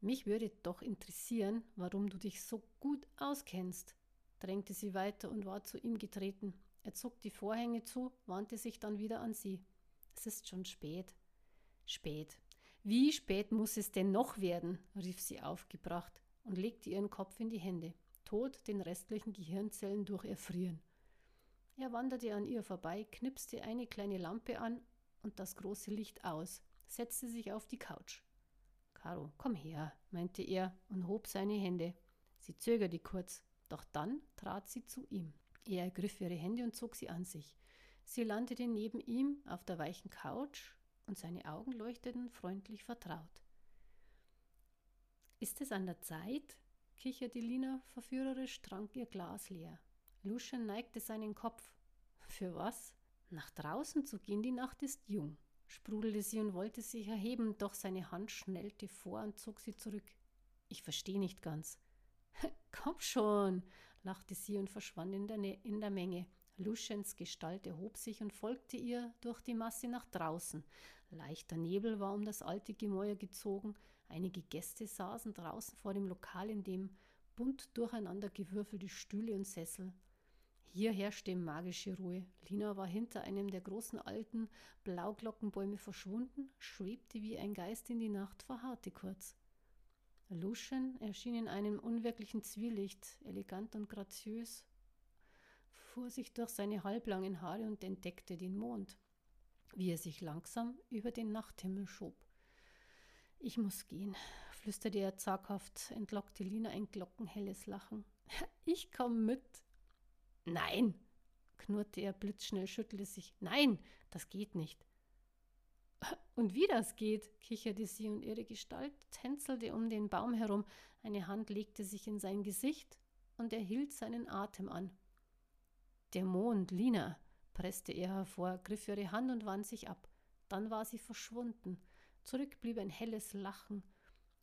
Mich würde doch interessieren, warum du dich so gut auskennst, drängte sie weiter und war zu ihm getreten. Er zog die Vorhänge zu, wandte sich dann wieder an sie. Es ist schon spät. Spät. Wie spät muss es denn noch werden? rief sie aufgebracht und legte ihren Kopf in die Hände. Tod den restlichen Gehirnzellen durch Erfrieren. Er wanderte an ihr vorbei, knipste eine kleine Lampe an und das große Licht aus, setzte sich auf die Couch. Caro, komm her, meinte er und hob seine Hände. Sie zögerte kurz, doch dann trat sie zu ihm. Er ergriff ihre Hände und zog sie an sich. Sie landete neben ihm auf der weichen Couch und seine Augen leuchteten freundlich vertraut. Ist es an der Zeit? kicherte Lina verführerisch, trank ihr Glas leer. Lucian neigte seinen Kopf. Für was? Nach draußen zu gehen, die Nacht ist jung, sprudelte sie und wollte sich erheben, doch seine Hand schnellte vor und zog sie zurück. Ich verstehe nicht ganz. Komm schon, lachte sie und verschwand in der, ne in der Menge. Luciens Gestalt erhob sich und folgte ihr durch die Masse nach draußen. Leichter Nebel war um das alte Gemäuer gezogen, einige Gäste saßen draußen vor dem Lokal, in dem bunt durcheinander gewürfelte Stühle und Sessel. Hier herrschte magische Ruhe. Lina war hinter einem der großen alten Blauglockenbäume verschwunden, schwebte wie ein Geist in die Nacht, verharrte kurz. Lucian erschien in einem unwirklichen Zwielicht, elegant und graziös, fuhr sich durch seine halblangen Haare und entdeckte den Mond wie er sich langsam über den Nachthimmel schob. Ich muss gehen, flüsterte er zaghaft, entlockte Lina ein glockenhelles Lachen. Ich komm mit. Nein, knurrte er blitzschnell, schüttelte sich. Nein, das geht nicht. Und wie das geht, kicherte sie und ihre Gestalt tänzelte um den Baum herum. Eine Hand legte sich in sein Gesicht und er hielt seinen Atem an. Der Mond, Lina, presste er hervor, griff ihre Hand und wand sich ab. Dann war sie verschwunden. Zurück blieb ein helles Lachen.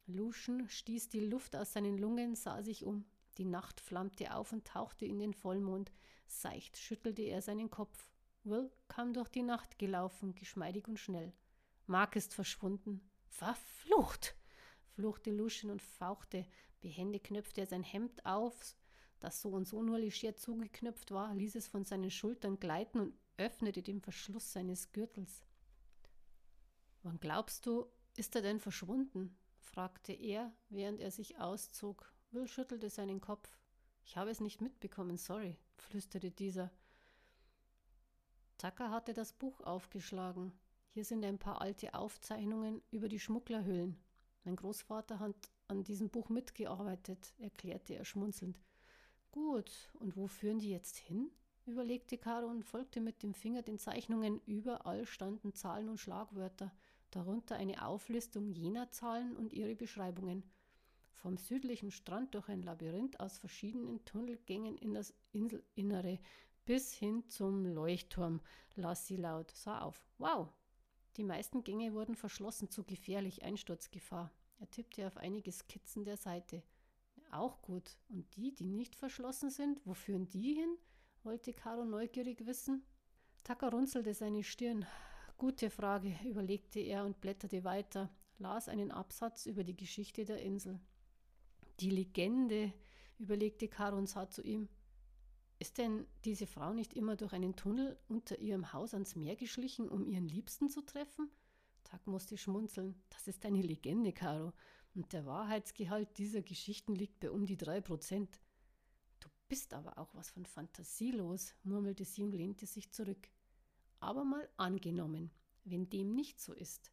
Luschen stieß die Luft aus seinen Lungen, sah sich um. Die Nacht flammte auf und tauchte in den Vollmond. Seicht schüttelte er seinen Kopf. Will kam durch die Nacht gelaufen, geschmeidig und schnell. Mark ist verschwunden. Verflucht! fluchte Luschen und fauchte. Behende knöpfte er sein Hemd auf, das so und so nur leger zugeknöpft war, ließ es von seinen Schultern gleiten und öffnete den Verschluss seines Gürtels. Wann glaubst du, ist er denn verschwunden? fragte er, während er sich auszog. Will schüttelte seinen Kopf. Ich habe es nicht mitbekommen, sorry, flüsterte dieser. Tucker hatte das Buch aufgeschlagen. Hier sind ein paar alte Aufzeichnungen über die Schmugglerhöhlen. Mein Großvater hat an diesem Buch mitgearbeitet, erklärte er schmunzelnd. Gut, und wo führen die jetzt hin? überlegte Caro und folgte mit dem Finger den Zeichnungen. Überall standen Zahlen und Schlagwörter, darunter eine Auflistung jener Zahlen und ihre Beschreibungen. Vom südlichen Strand durch ein Labyrinth aus verschiedenen Tunnelgängen in das Inselinnere bis hin zum Leuchtturm, las sie laut, sah auf. Wow! Die meisten Gänge wurden verschlossen, zu gefährlich, Einsturzgefahr. Er tippte auf einige Skizzen der Seite. Auch gut. Und die, die nicht verschlossen sind, wo führen die hin? wollte Caro neugierig wissen. Tucker runzelte seine Stirn. Gute Frage, überlegte er und blätterte weiter, las einen Absatz über die Geschichte der Insel. Die Legende, überlegte Caro und sah zu ihm. Ist denn diese Frau nicht immer durch einen Tunnel unter ihrem Haus ans Meer geschlichen, um ihren Liebsten zu treffen? Tag musste schmunzeln. Das ist eine Legende, Caro. Und der Wahrheitsgehalt dieser Geschichten liegt bei um die drei Prozent. Du bist aber auch was von Fantasie los, murmelte sie und lehnte sich zurück. Aber mal angenommen, wenn dem nicht so ist.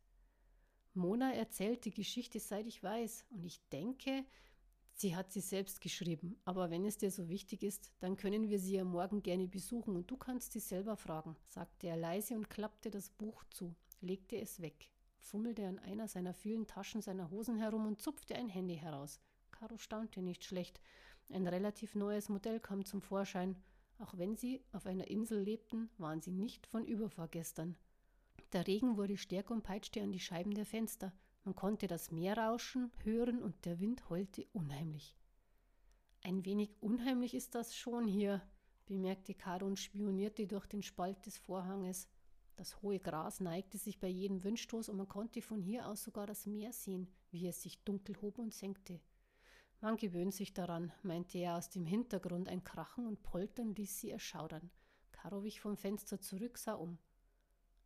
Mona erzählt die Geschichte, seit ich weiß, und ich denke, sie hat sie selbst geschrieben. Aber wenn es dir so wichtig ist, dann können wir sie ja morgen gerne besuchen und du kannst sie selber fragen, sagte er leise und klappte das Buch zu, legte es weg fummelte an einer seiner vielen Taschen seiner Hosen herum und zupfte ein Handy heraus. Caro staunte nicht schlecht. Ein relativ neues Modell kam zum Vorschein. Auch wenn sie auf einer Insel lebten, waren sie nicht von Überfahrgestern. Der Regen wurde stärker und peitschte an die Scheiben der Fenster. Man konnte das Meer rauschen, hören und der Wind heulte unheimlich. Ein wenig unheimlich ist das schon hier, bemerkte Caro und spionierte durch den Spalt des Vorhanges. Das hohe Gras neigte sich bei jedem Windstoß und man konnte von hier aus sogar das Meer sehen, wie es sich dunkel hob und senkte. Man gewöhnt sich daran, meinte er aus dem Hintergrund. Ein Krachen und Poltern ließ sie erschaudern. Karo wich vom Fenster zurück, sah um.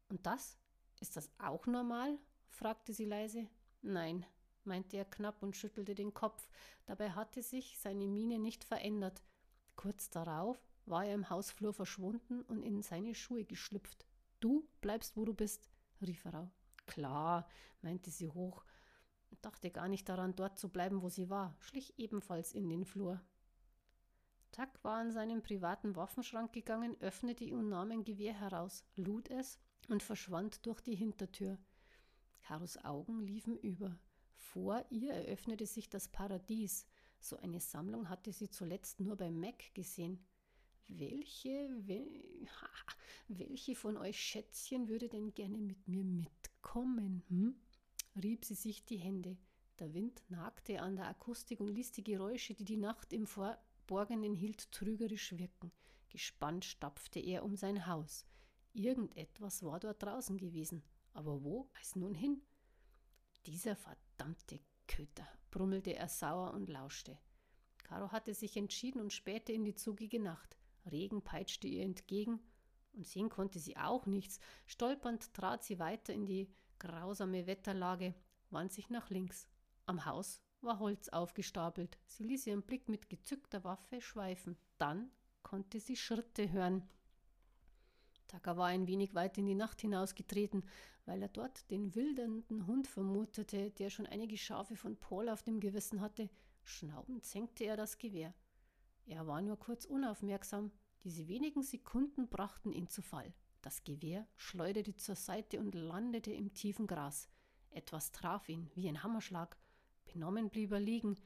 Und das? Ist das auch normal? Fragte sie leise. Nein, meinte er knapp und schüttelte den Kopf. Dabei hatte sich seine Miene nicht verändert. Kurz darauf war er im Hausflur verschwunden und in seine Schuhe geschlüpft. Du bleibst, wo du bist, rief er. Klar, meinte sie hoch dachte gar nicht daran, dort zu bleiben, wo sie war, schlich ebenfalls in den Flur. Tack war an seinen privaten Waffenschrank gegangen, öffnete ihn und nahm ein Gewehr heraus, lud es und verschwand durch die Hintertür. Karos Augen liefen über. Vor ihr eröffnete sich das Paradies. So eine Sammlung hatte sie zuletzt nur bei Mac gesehen. Welche, welche von euch Schätzchen würde denn gerne mit mir mitkommen? Hm? rieb sie sich die Hände. Der Wind nagte an der Akustik und ließ die Geräusche, die die Nacht im Verborgenen hielt, trügerisch wirken. Gespannt stapfte er um sein Haus. Irgendetwas war dort draußen gewesen. Aber wo weiß nun hin? Dieser verdammte Köter, brummelte er sauer und lauschte. Caro hatte sich entschieden und spähte in die zugige Nacht. Regen peitschte ihr entgegen, und sehen konnte sie auch nichts. Stolpernd trat sie weiter in die grausame Wetterlage, wand sich nach links. Am Haus war Holz aufgestapelt. Sie ließ ihren Blick mit gezückter Waffe schweifen. Dann konnte sie Schritte hören. Taka war ein wenig weit in die Nacht hinausgetreten, weil er dort den wildernden Hund vermutete, der schon einige Schafe von Paul auf dem Gewissen hatte. Schnaubend senkte er das Gewehr. Er war nur kurz unaufmerksam. Diese wenigen Sekunden brachten ihn zu Fall. Das Gewehr schleuderte zur Seite und landete im tiefen Gras. Etwas traf ihn, wie ein Hammerschlag. Benommen blieb er liegen.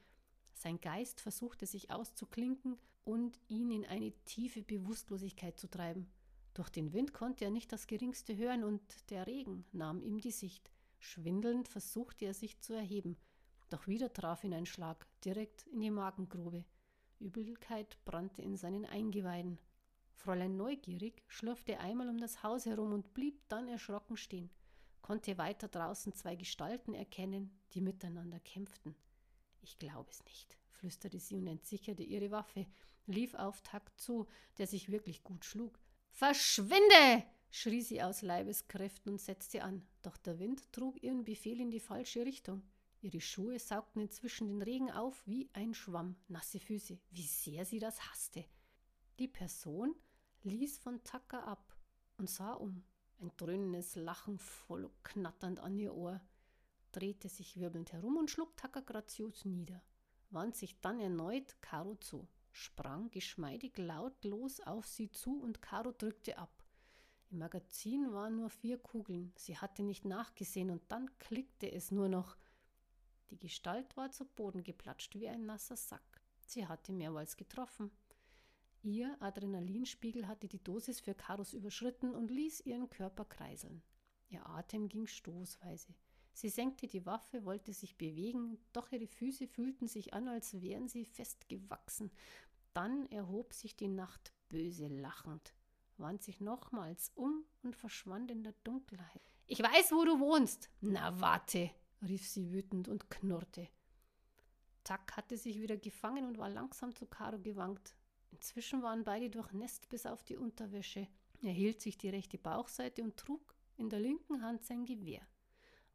Sein Geist versuchte sich auszuklinken und ihn in eine tiefe Bewusstlosigkeit zu treiben. Durch den Wind konnte er nicht das geringste hören und der Regen nahm ihm die Sicht. Schwindelnd versuchte er sich zu erheben, doch wieder traf ihn ein Schlag direkt in die Magengrube. Übelkeit brannte in seinen Eingeweiden. Fräulein Neugierig schlurfte einmal um das Haus herum und blieb dann erschrocken stehen, konnte weiter draußen zwei Gestalten erkennen, die miteinander kämpften. Ich glaube es nicht, flüsterte sie und entsicherte ihre Waffe, lief auf Takt zu, der sich wirklich gut schlug. Verschwinde! schrie sie aus Leibeskräften und setzte an, doch der Wind trug ihren Befehl in die falsche Richtung. Ihre Schuhe saugten inzwischen den Regen auf wie ein Schwamm, nasse Füße, wie sehr sie das hasste. Die Person ließ von Tucker ab und sah um, ein dröhnendes Lachen voll knatternd an ihr Ohr, drehte sich wirbelnd herum und schlug Tucker grazios nieder, wand sich dann erneut Caro zu, sprang geschmeidig lautlos auf sie zu und Caro drückte ab. Im Magazin waren nur vier Kugeln. Sie hatte nicht nachgesehen und dann klickte es nur noch. Die Gestalt war zu Boden geplatscht wie ein nasser Sack. Sie hatte mehrmals getroffen. Ihr Adrenalinspiegel hatte die Dosis für Karos überschritten und ließ ihren Körper kreiseln. Ihr Atem ging stoßweise. Sie senkte die Waffe, wollte sich bewegen, doch ihre Füße fühlten sich an, als wären sie festgewachsen. Dann erhob sich die Nacht böse lachend wand sich nochmals um und verschwand in der Dunkelheit. Ich weiß, wo du wohnst. Na warte, rief sie wütend und knurrte. Tack hatte sich wieder gefangen und war langsam zu Caro gewankt. Inzwischen waren beide durchnässt bis auf die Unterwäsche. Er hielt sich die rechte Bauchseite und trug in der linken Hand sein Gewehr.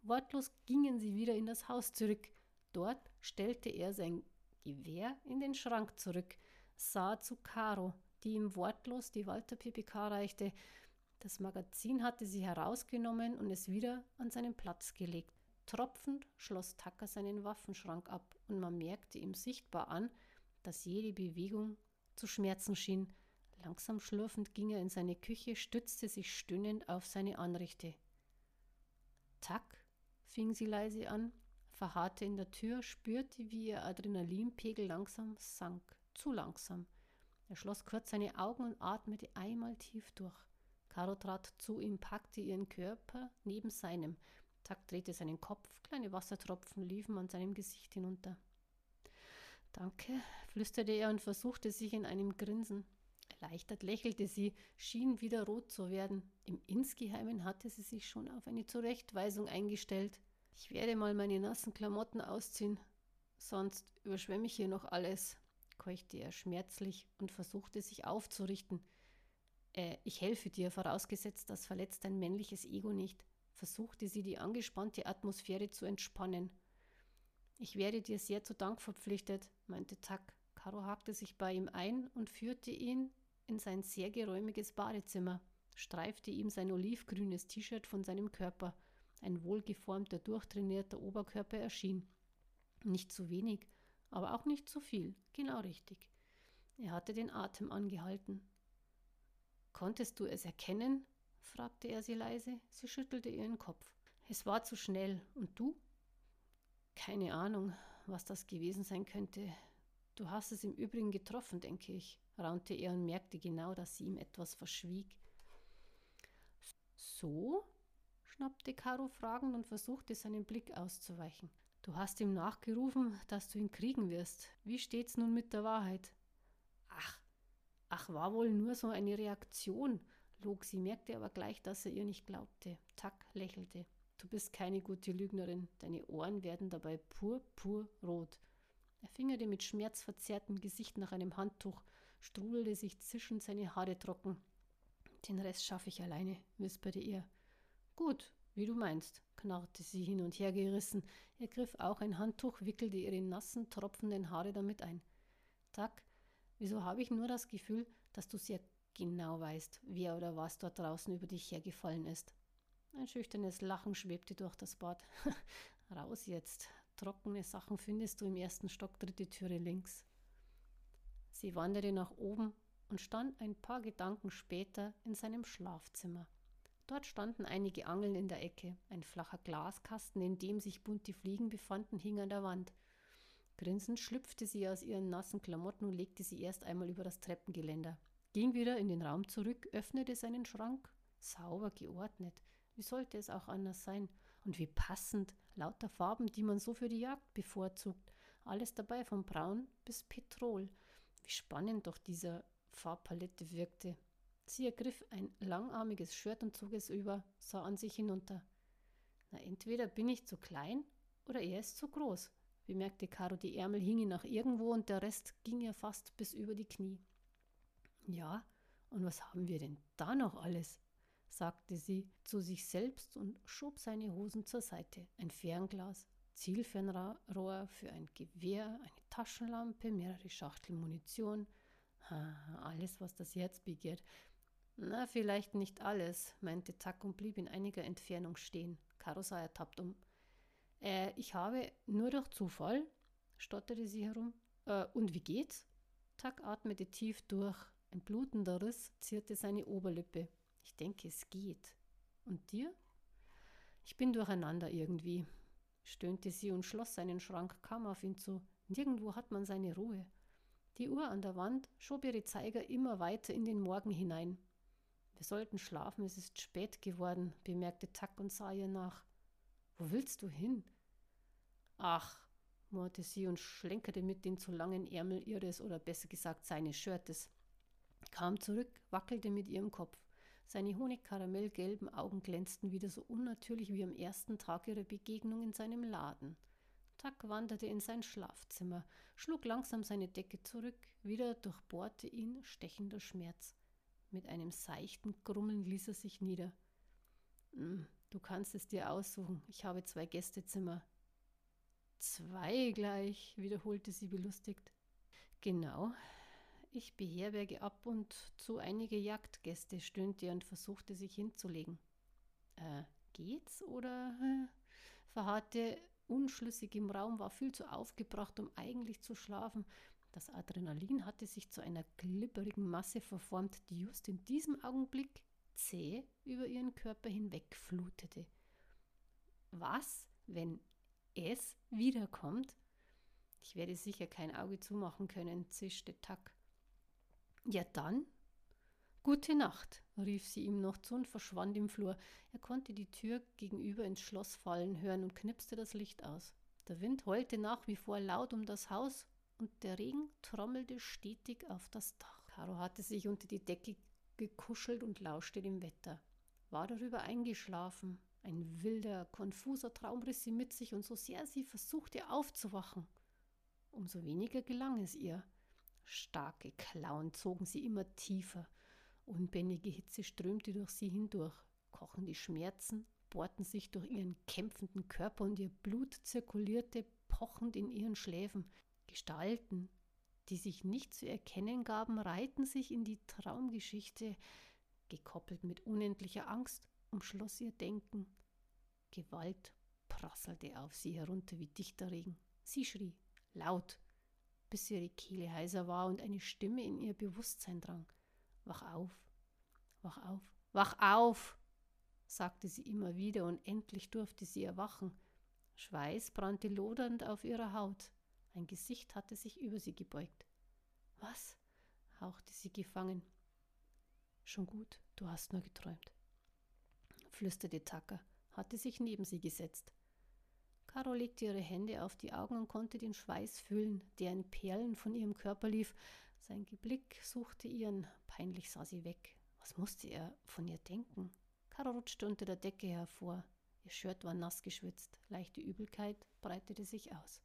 Wortlos gingen sie wieder in das Haus zurück. Dort stellte er sein Gewehr in den Schrank zurück, sah zu Caro, die ihm wortlos die Walter PPK reichte. Das Magazin hatte sie herausgenommen und es wieder an seinen Platz gelegt. Tropfend schloss Tucker seinen Waffenschrank ab und man merkte ihm sichtbar an, dass jede Bewegung zu schmerzen schien. Langsam schlurfend ging er in seine Küche, stützte sich stöhnend auf seine Anrichte. Tack, fing sie leise an, verharrte in der Tür, spürte, wie ihr Adrenalinpegel langsam sank, zu langsam. Er schloss kurz seine Augen und atmete einmal tief durch. Caro trat zu ihm, packte ihren Körper neben seinem. Tack drehte seinen Kopf, kleine Wassertropfen liefen an seinem Gesicht hinunter. Danke, flüsterte er und versuchte sich in einem Grinsen. Erleichtert lächelte sie, schien wieder rot zu werden. Im Insgeheimen hatte sie sich schon auf eine Zurechtweisung eingestellt. Ich werde mal meine nassen Klamotten ausziehen, sonst überschwemme ich hier noch alles keuchte er schmerzlich und versuchte sich aufzurichten. Äh, ich helfe dir, vorausgesetzt, das verletzt dein männliches Ego nicht, versuchte sie die angespannte Atmosphäre zu entspannen. Ich wäre dir sehr zu Dank verpflichtet, meinte Tack. Caro hakte sich bei ihm ein und führte ihn in sein sehr geräumiges Badezimmer, streifte ihm sein olivgrünes T-Shirt von seinem Körper. Ein wohlgeformter, durchtrainierter Oberkörper erschien. Nicht zu wenig, aber auch nicht zu viel, genau richtig. Er hatte den Atem angehalten. Konntest du es erkennen? fragte er sie leise. Sie schüttelte ihren Kopf. Es war zu schnell. Und du? Keine Ahnung, was das gewesen sein könnte. Du hast es im Übrigen getroffen, denke ich, raunte er und merkte genau, dass sie ihm etwas verschwieg. So? Schnappte Caro fragend und versuchte, seinen Blick auszuweichen. Du hast ihm nachgerufen, dass du ihn kriegen wirst. Wie steht's nun mit der Wahrheit? Ach, ach, war wohl nur so eine Reaktion, log sie, merkte aber gleich, dass er ihr nicht glaubte. Tack lächelte. Du bist keine gute Lügnerin. Deine Ohren werden dabei pur, pur rot. Er fingerte mit schmerzverzerrtem Gesicht nach einem Handtuch, strudelte sich zischend seine Haare trocken. Den Rest schaffe ich alleine, wisperte er. Gut, wie du meinst, knarrte sie hin und her gerissen, ergriff auch ein Handtuch, wickelte ihre nassen, tropfenden Haare damit ein. Tack, wieso habe ich nur das Gefühl, dass du sehr genau weißt, wer oder was dort draußen über dich hergefallen ist? Ein schüchternes Lachen schwebte durch das Bad. Raus jetzt. Trockene Sachen findest du im ersten Stock, dritte Türe links. Sie wanderte nach oben und stand ein paar Gedanken später in seinem Schlafzimmer. Dort standen einige Angeln in der Ecke. Ein flacher Glaskasten, in dem sich bunte Fliegen befanden, hing an der Wand. Grinsend schlüpfte sie aus ihren nassen Klamotten und legte sie erst einmal über das Treppengeländer. Ging wieder in den Raum zurück, öffnete seinen Schrank. Sauber geordnet. Wie sollte es auch anders sein? Und wie passend. Lauter Farben, die man so für die Jagd bevorzugt. Alles dabei, von Braun bis Petrol. Wie spannend doch dieser Farbpalette wirkte. Sie ergriff ein langarmiges Shirt und zog es über, sah an sich hinunter. Na, entweder bin ich zu klein oder er ist zu groß, bemerkte Caro. Die Ärmel hingen nach irgendwo und der Rest ging ihr fast bis über die Knie. Ja, und was haben wir denn da noch alles? sagte sie zu sich selbst und schob seine Hosen zur Seite. Ein Fernglas, Zielfernrohr für ein Gewehr, eine Taschenlampe, mehrere Schachteln Munition. alles, was das Herz begehrt. Na, vielleicht nicht alles, meinte Tack und blieb in einiger Entfernung stehen. Caro sah ertappt um. Äh, ich habe nur durch Zufall, stotterte sie herum. Äh, und wie geht's? Tack atmete tief durch. Ein blutender Riss zierte seine Oberlippe. Ich denke, es geht. Und dir? Ich bin durcheinander irgendwie, stöhnte sie und schloss seinen Schrank, kam auf ihn zu. Nirgendwo hat man seine Ruhe. Die Uhr an der Wand schob ihre Zeiger immer weiter in den Morgen hinein. Wir sollten schlafen, es ist spät geworden, bemerkte Tack und sah ihr nach. Wo willst du hin? Ach, murrte sie und schlenkerte mit den zu langen Ärmeln ihres oder besser gesagt seines Shirtes. Kam zurück, wackelte mit ihrem Kopf. Seine honigkaramellgelben Augen glänzten wieder so unnatürlich wie am ersten Tag ihrer Begegnung in seinem Laden. Tack wanderte in sein Schlafzimmer, schlug langsam seine Decke zurück, wieder durchbohrte ihn stechender Schmerz. Mit einem seichten Grummeln ließ er sich nieder. Hm, du kannst es dir aussuchen. Ich habe zwei Gästezimmer. Zwei gleich, wiederholte sie belustigt. Genau. Ich beherberge ab und zu einige Jagdgäste, stöhnte er und versuchte sich hinzulegen. Äh, geht's oder? Verharrte unschlüssig im Raum, war viel zu aufgebracht, um eigentlich zu schlafen. Das Adrenalin hatte sich zu einer glibberigen Masse verformt, die just in diesem Augenblick zäh über ihren Körper hinwegflutete. Was, wenn es wiederkommt? Ich werde sicher kein Auge zumachen können, zischte Tack. Ja dann, gute Nacht, rief sie ihm noch zu und verschwand im Flur. Er konnte die Tür gegenüber ins Schloss fallen hören und knipste das Licht aus. Der Wind heulte nach wie vor laut um das Haus und der Regen trommelte stetig auf das Dach. Caro hatte sich unter die Decke gekuschelt und lauschte dem Wetter. War darüber eingeschlafen. Ein wilder, konfuser Traum riss sie mit sich, und so sehr sie versuchte aufzuwachen, umso weniger gelang es ihr. Starke Klauen zogen sie immer tiefer. Unbändige Hitze strömte durch sie hindurch. Kochende Schmerzen bohrten sich durch ihren kämpfenden Körper und ihr Blut zirkulierte pochend in ihren Schläfen. Gestalten, die sich nicht zu erkennen gaben, reihten sich in die Traumgeschichte, gekoppelt mit unendlicher Angst, umschloss ihr Denken. Gewalt prasselte auf sie herunter wie dichter Regen. Sie schrie, laut, bis ihre Kehle heiser war und eine Stimme in ihr Bewusstsein drang. Wach auf, wach auf, wach auf, sagte sie immer wieder, und endlich durfte sie erwachen. Schweiß brannte lodernd auf ihrer Haut. Ein Gesicht hatte sich über sie gebeugt. Was? hauchte sie gefangen. Schon gut, du hast nur geträumt, flüsterte Tucker, hatte sich neben sie gesetzt. Caro legte ihre Hände auf die Augen und konnte den Schweiß fühlen, der in Perlen von ihrem Körper lief. Sein Blick suchte ihren, peinlich sah sie weg. Was musste er von ihr denken? Caro rutschte unter der Decke hervor. Ihr Shirt war nass geschwitzt, leichte Übelkeit breitete sich aus.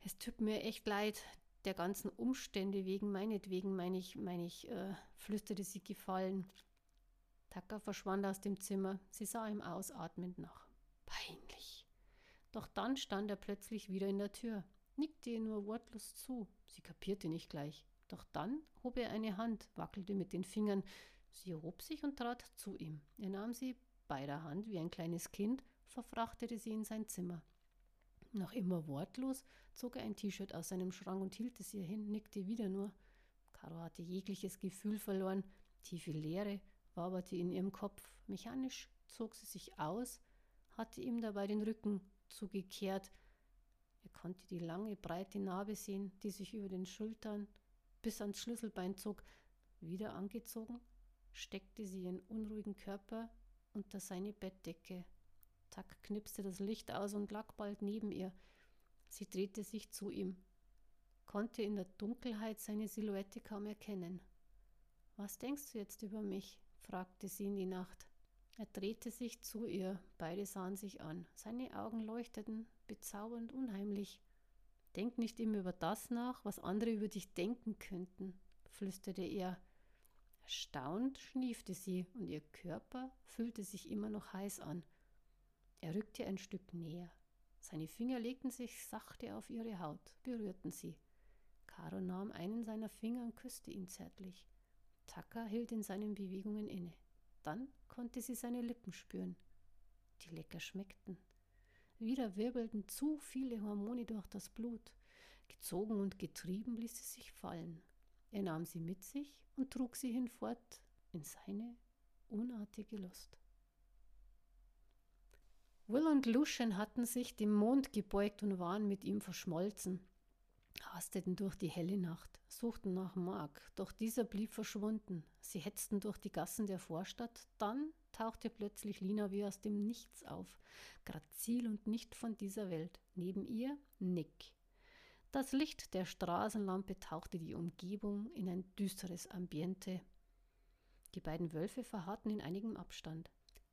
Es tut mir echt leid, der ganzen Umstände wegen, meinetwegen, meine ich, meine ich, äh, flüsterte sie gefallen. Taka verschwand aus dem Zimmer. Sie sah ihm ausatmend nach. Peinlich. Doch dann stand er plötzlich wieder in der Tür, nickte ihr nur wortlos zu. Sie kapierte nicht gleich. Doch dann hob er eine Hand, wackelte mit den Fingern. Sie erhob sich und trat zu ihm. Er nahm sie bei der Hand wie ein kleines Kind, verfrachtete sie in sein Zimmer. Noch immer wortlos zog er ein T-Shirt aus seinem Schrank und hielt es ihr hin, nickte wieder nur. Caro hatte jegliches Gefühl verloren. Tiefe Leere waberte in ihrem Kopf. Mechanisch zog sie sich aus, hatte ihm dabei den Rücken zugekehrt. Er konnte die lange, breite Narbe sehen, die sich über den Schultern bis ans Schlüsselbein zog. Wieder angezogen, steckte sie ihren unruhigen Körper unter seine Bettdecke. Tack knipste das Licht aus und lag bald neben ihr. Sie drehte sich zu ihm. konnte in der Dunkelheit seine Silhouette kaum erkennen. Was denkst du jetzt über mich? fragte sie in die Nacht. Er drehte sich zu ihr, beide sahen sich an. Seine Augen leuchteten bezaubernd unheimlich. Denk nicht immer über das nach, was andere über dich denken könnten, flüsterte er. Erstaunt schniefte sie und ihr Körper fühlte sich immer noch heiß an. Er rückte ein Stück näher. Seine Finger legten sich sachte auf ihre Haut, berührten sie. Caro nahm einen seiner Finger und küsste ihn zärtlich. Tucker hielt in seinen Bewegungen inne. Dann konnte sie seine Lippen spüren, die lecker schmeckten. Wieder wirbelten zu viele Hormone durch das Blut. Gezogen und getrieben ließ sie sich fallen. Er nahm sie mit sich und trug sie hinfort in seine unartige Lust. Will und Lucian hatten sich dem Mond gebeugt und waren mit ihm verschmolzen hasteten durch die helle Nacht, suchten nach Mark, doch dieser blieb verschwunden. Sie hetzten durch die Gassen der Vorstadt, dann tauchte plötzlich Lina wie aus dem Nichts auf, grazil und nicht von dieser Welt. Neben ihr Nick. Das Licht der Straßenlampe tauchte die Umgebung in ein düsteres Ambiente. Die beiden Wölfe verharrten in einigem Abstand.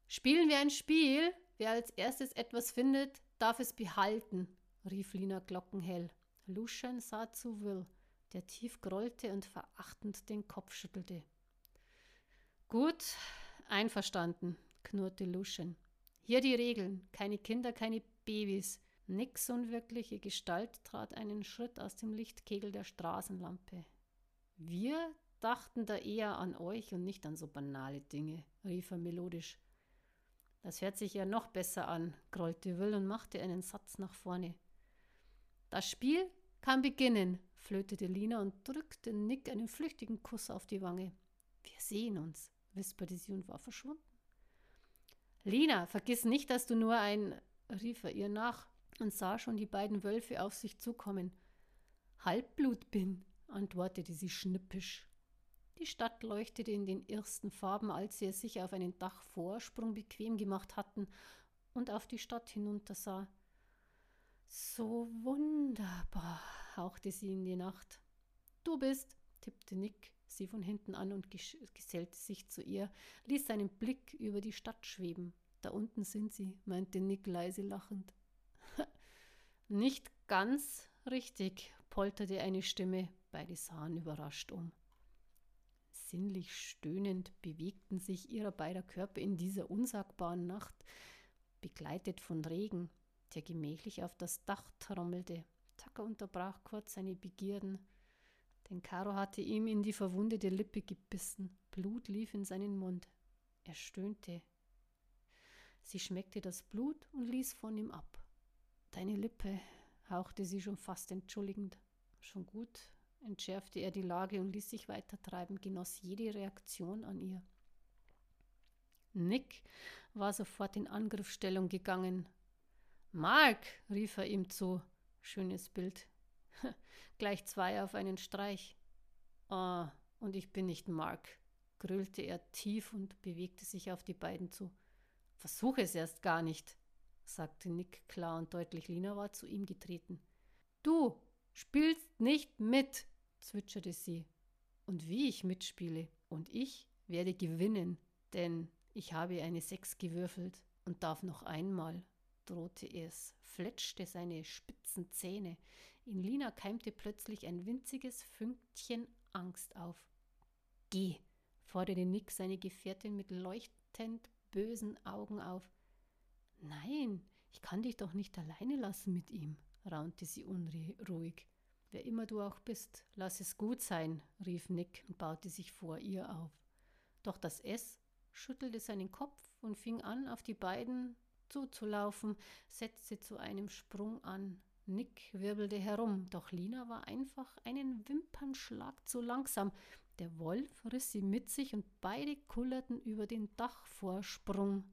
Spielen wir ein Spiel? Wer als erstes etwas findet, darf es behalten, rief Lina glockenhell. Lucian sah zu Will, der tief grollte und verachtend den Kopf schüttelte. Gut, einverstanden, knurrte Lucian. Hier die Regeln. Keine Kinder, keine Babys. Nix unwirkliche Gestalt trat einen Schritt aus dem Lichtkegel der Straßenlampe. Wir dachten da eher an euch und nicht an so banale Dinge, rief er melodisch. Das hört sich ja noch besser an, grollte Will und machte einen Satz nach vorne. Das Spiel kann beginnen, flötete Lina und drückte Nick einen flüchtigen Kuss auf die Wange. Wir sehen uns, wisperte sie und war verschwunden. Lina, vergiss nicht, dass du nur ein, rief er ihr nach und sah schon die beiden Wölfe auf sich zukommen. Halbblut bin, antwortete sie schnippisch. Die Stadt leuchtete in den ersten Farben, als sie es sich auf einen Dachvorsprung bequem gemacht hatten und auf die Stadt hinuntersah. So wunderbar, hauchte sie in die Nacht. Du bist, tippte Nick sie von hinten an und gesellte sich zu ihr, ließ seinen Blick über die Stadt schweben. Da unten sind sie, meinte Nick leise lachend. Nicht ganz richtig, polterte eine Stimme, beide sahen überrascht um. Sinnlich stöhnend bewegten sich ihrer beider Körper in dieser unsagbaren Nacht, begleitet von Regen, der gemächlich auf das Dach trommelte. Tucker unterbrach kurz seine Begierden, denn Caro hatte ihm in die verwundete Lippe gebissen. Blut lief in seinen Mund. Er stöhnte. Sie schmeckte das Blut und ließ von ihm ab. Deine Lippe, hauchte sie schon fast entschuldigend. Schon gut, entschärfte er die Lage und ließ sich weitertreiben, genoss jede Reaktion an ihr. Nick war sofort in Angriffsstellung gegangen, Mark, rief er ihm zu. Schönes Bild. Gleich zwei auf einen Streich. Ah, und ich bin nicht Mark, grüllte er tief und bewegte sich auf die beiden zu. Versuche es erst gar nicht, sagte Nick klar und deutlich. Lina war zu ihm getreten. Du spielst nicht mit, zwitscherte sie. Und wie ich mitspiele. Und ich werde gewinnen, denn ich habe eine Sechs gewürfelt und darf noch einmal drohte es, fletschte seine spitzen Zähne. In Lina keimte plötzlich ein winziges Fünkchen Angst auf. Geh, forderte Nick seine Gefährtin mit leuchtend bösen Augen auf. Nein, ich kann dich doch nicht alleine lassen mit ihm, raunte sie unruhig. Wer immer du auch bist, lass es gut sein, rief Nick und baute sich vor ihr auf. Doch das S schüttelte seinen Kopf und fing an, auf die beiden zuzulaufen, setzte zu einem Sprung an. Nick wirbelte herum, doch Lina war einfach einen Wimpernschlag zu langsam. Der Wolf riss sie mit sich und beide kullerten über den Dachvorsprung.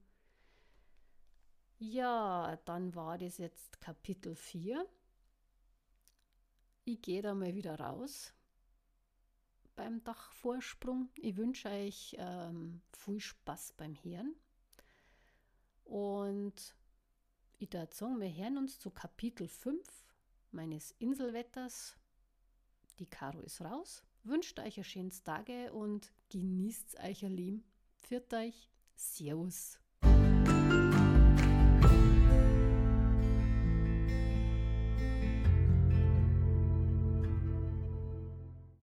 Ja, dann war das jetzt Kapitel 4. Ich gehe da mal wieder raus beim Dachvorsprung. Ich wünsche euch ähm, viel Spaß beim Hören. Und ich würde sagen, wir hören uns zu Kapitel 5 meines Inselwetters Die Caro ist raus, wünscht euch ein schönes Tage und genießt euch Leben. Pfiat euch, Servus.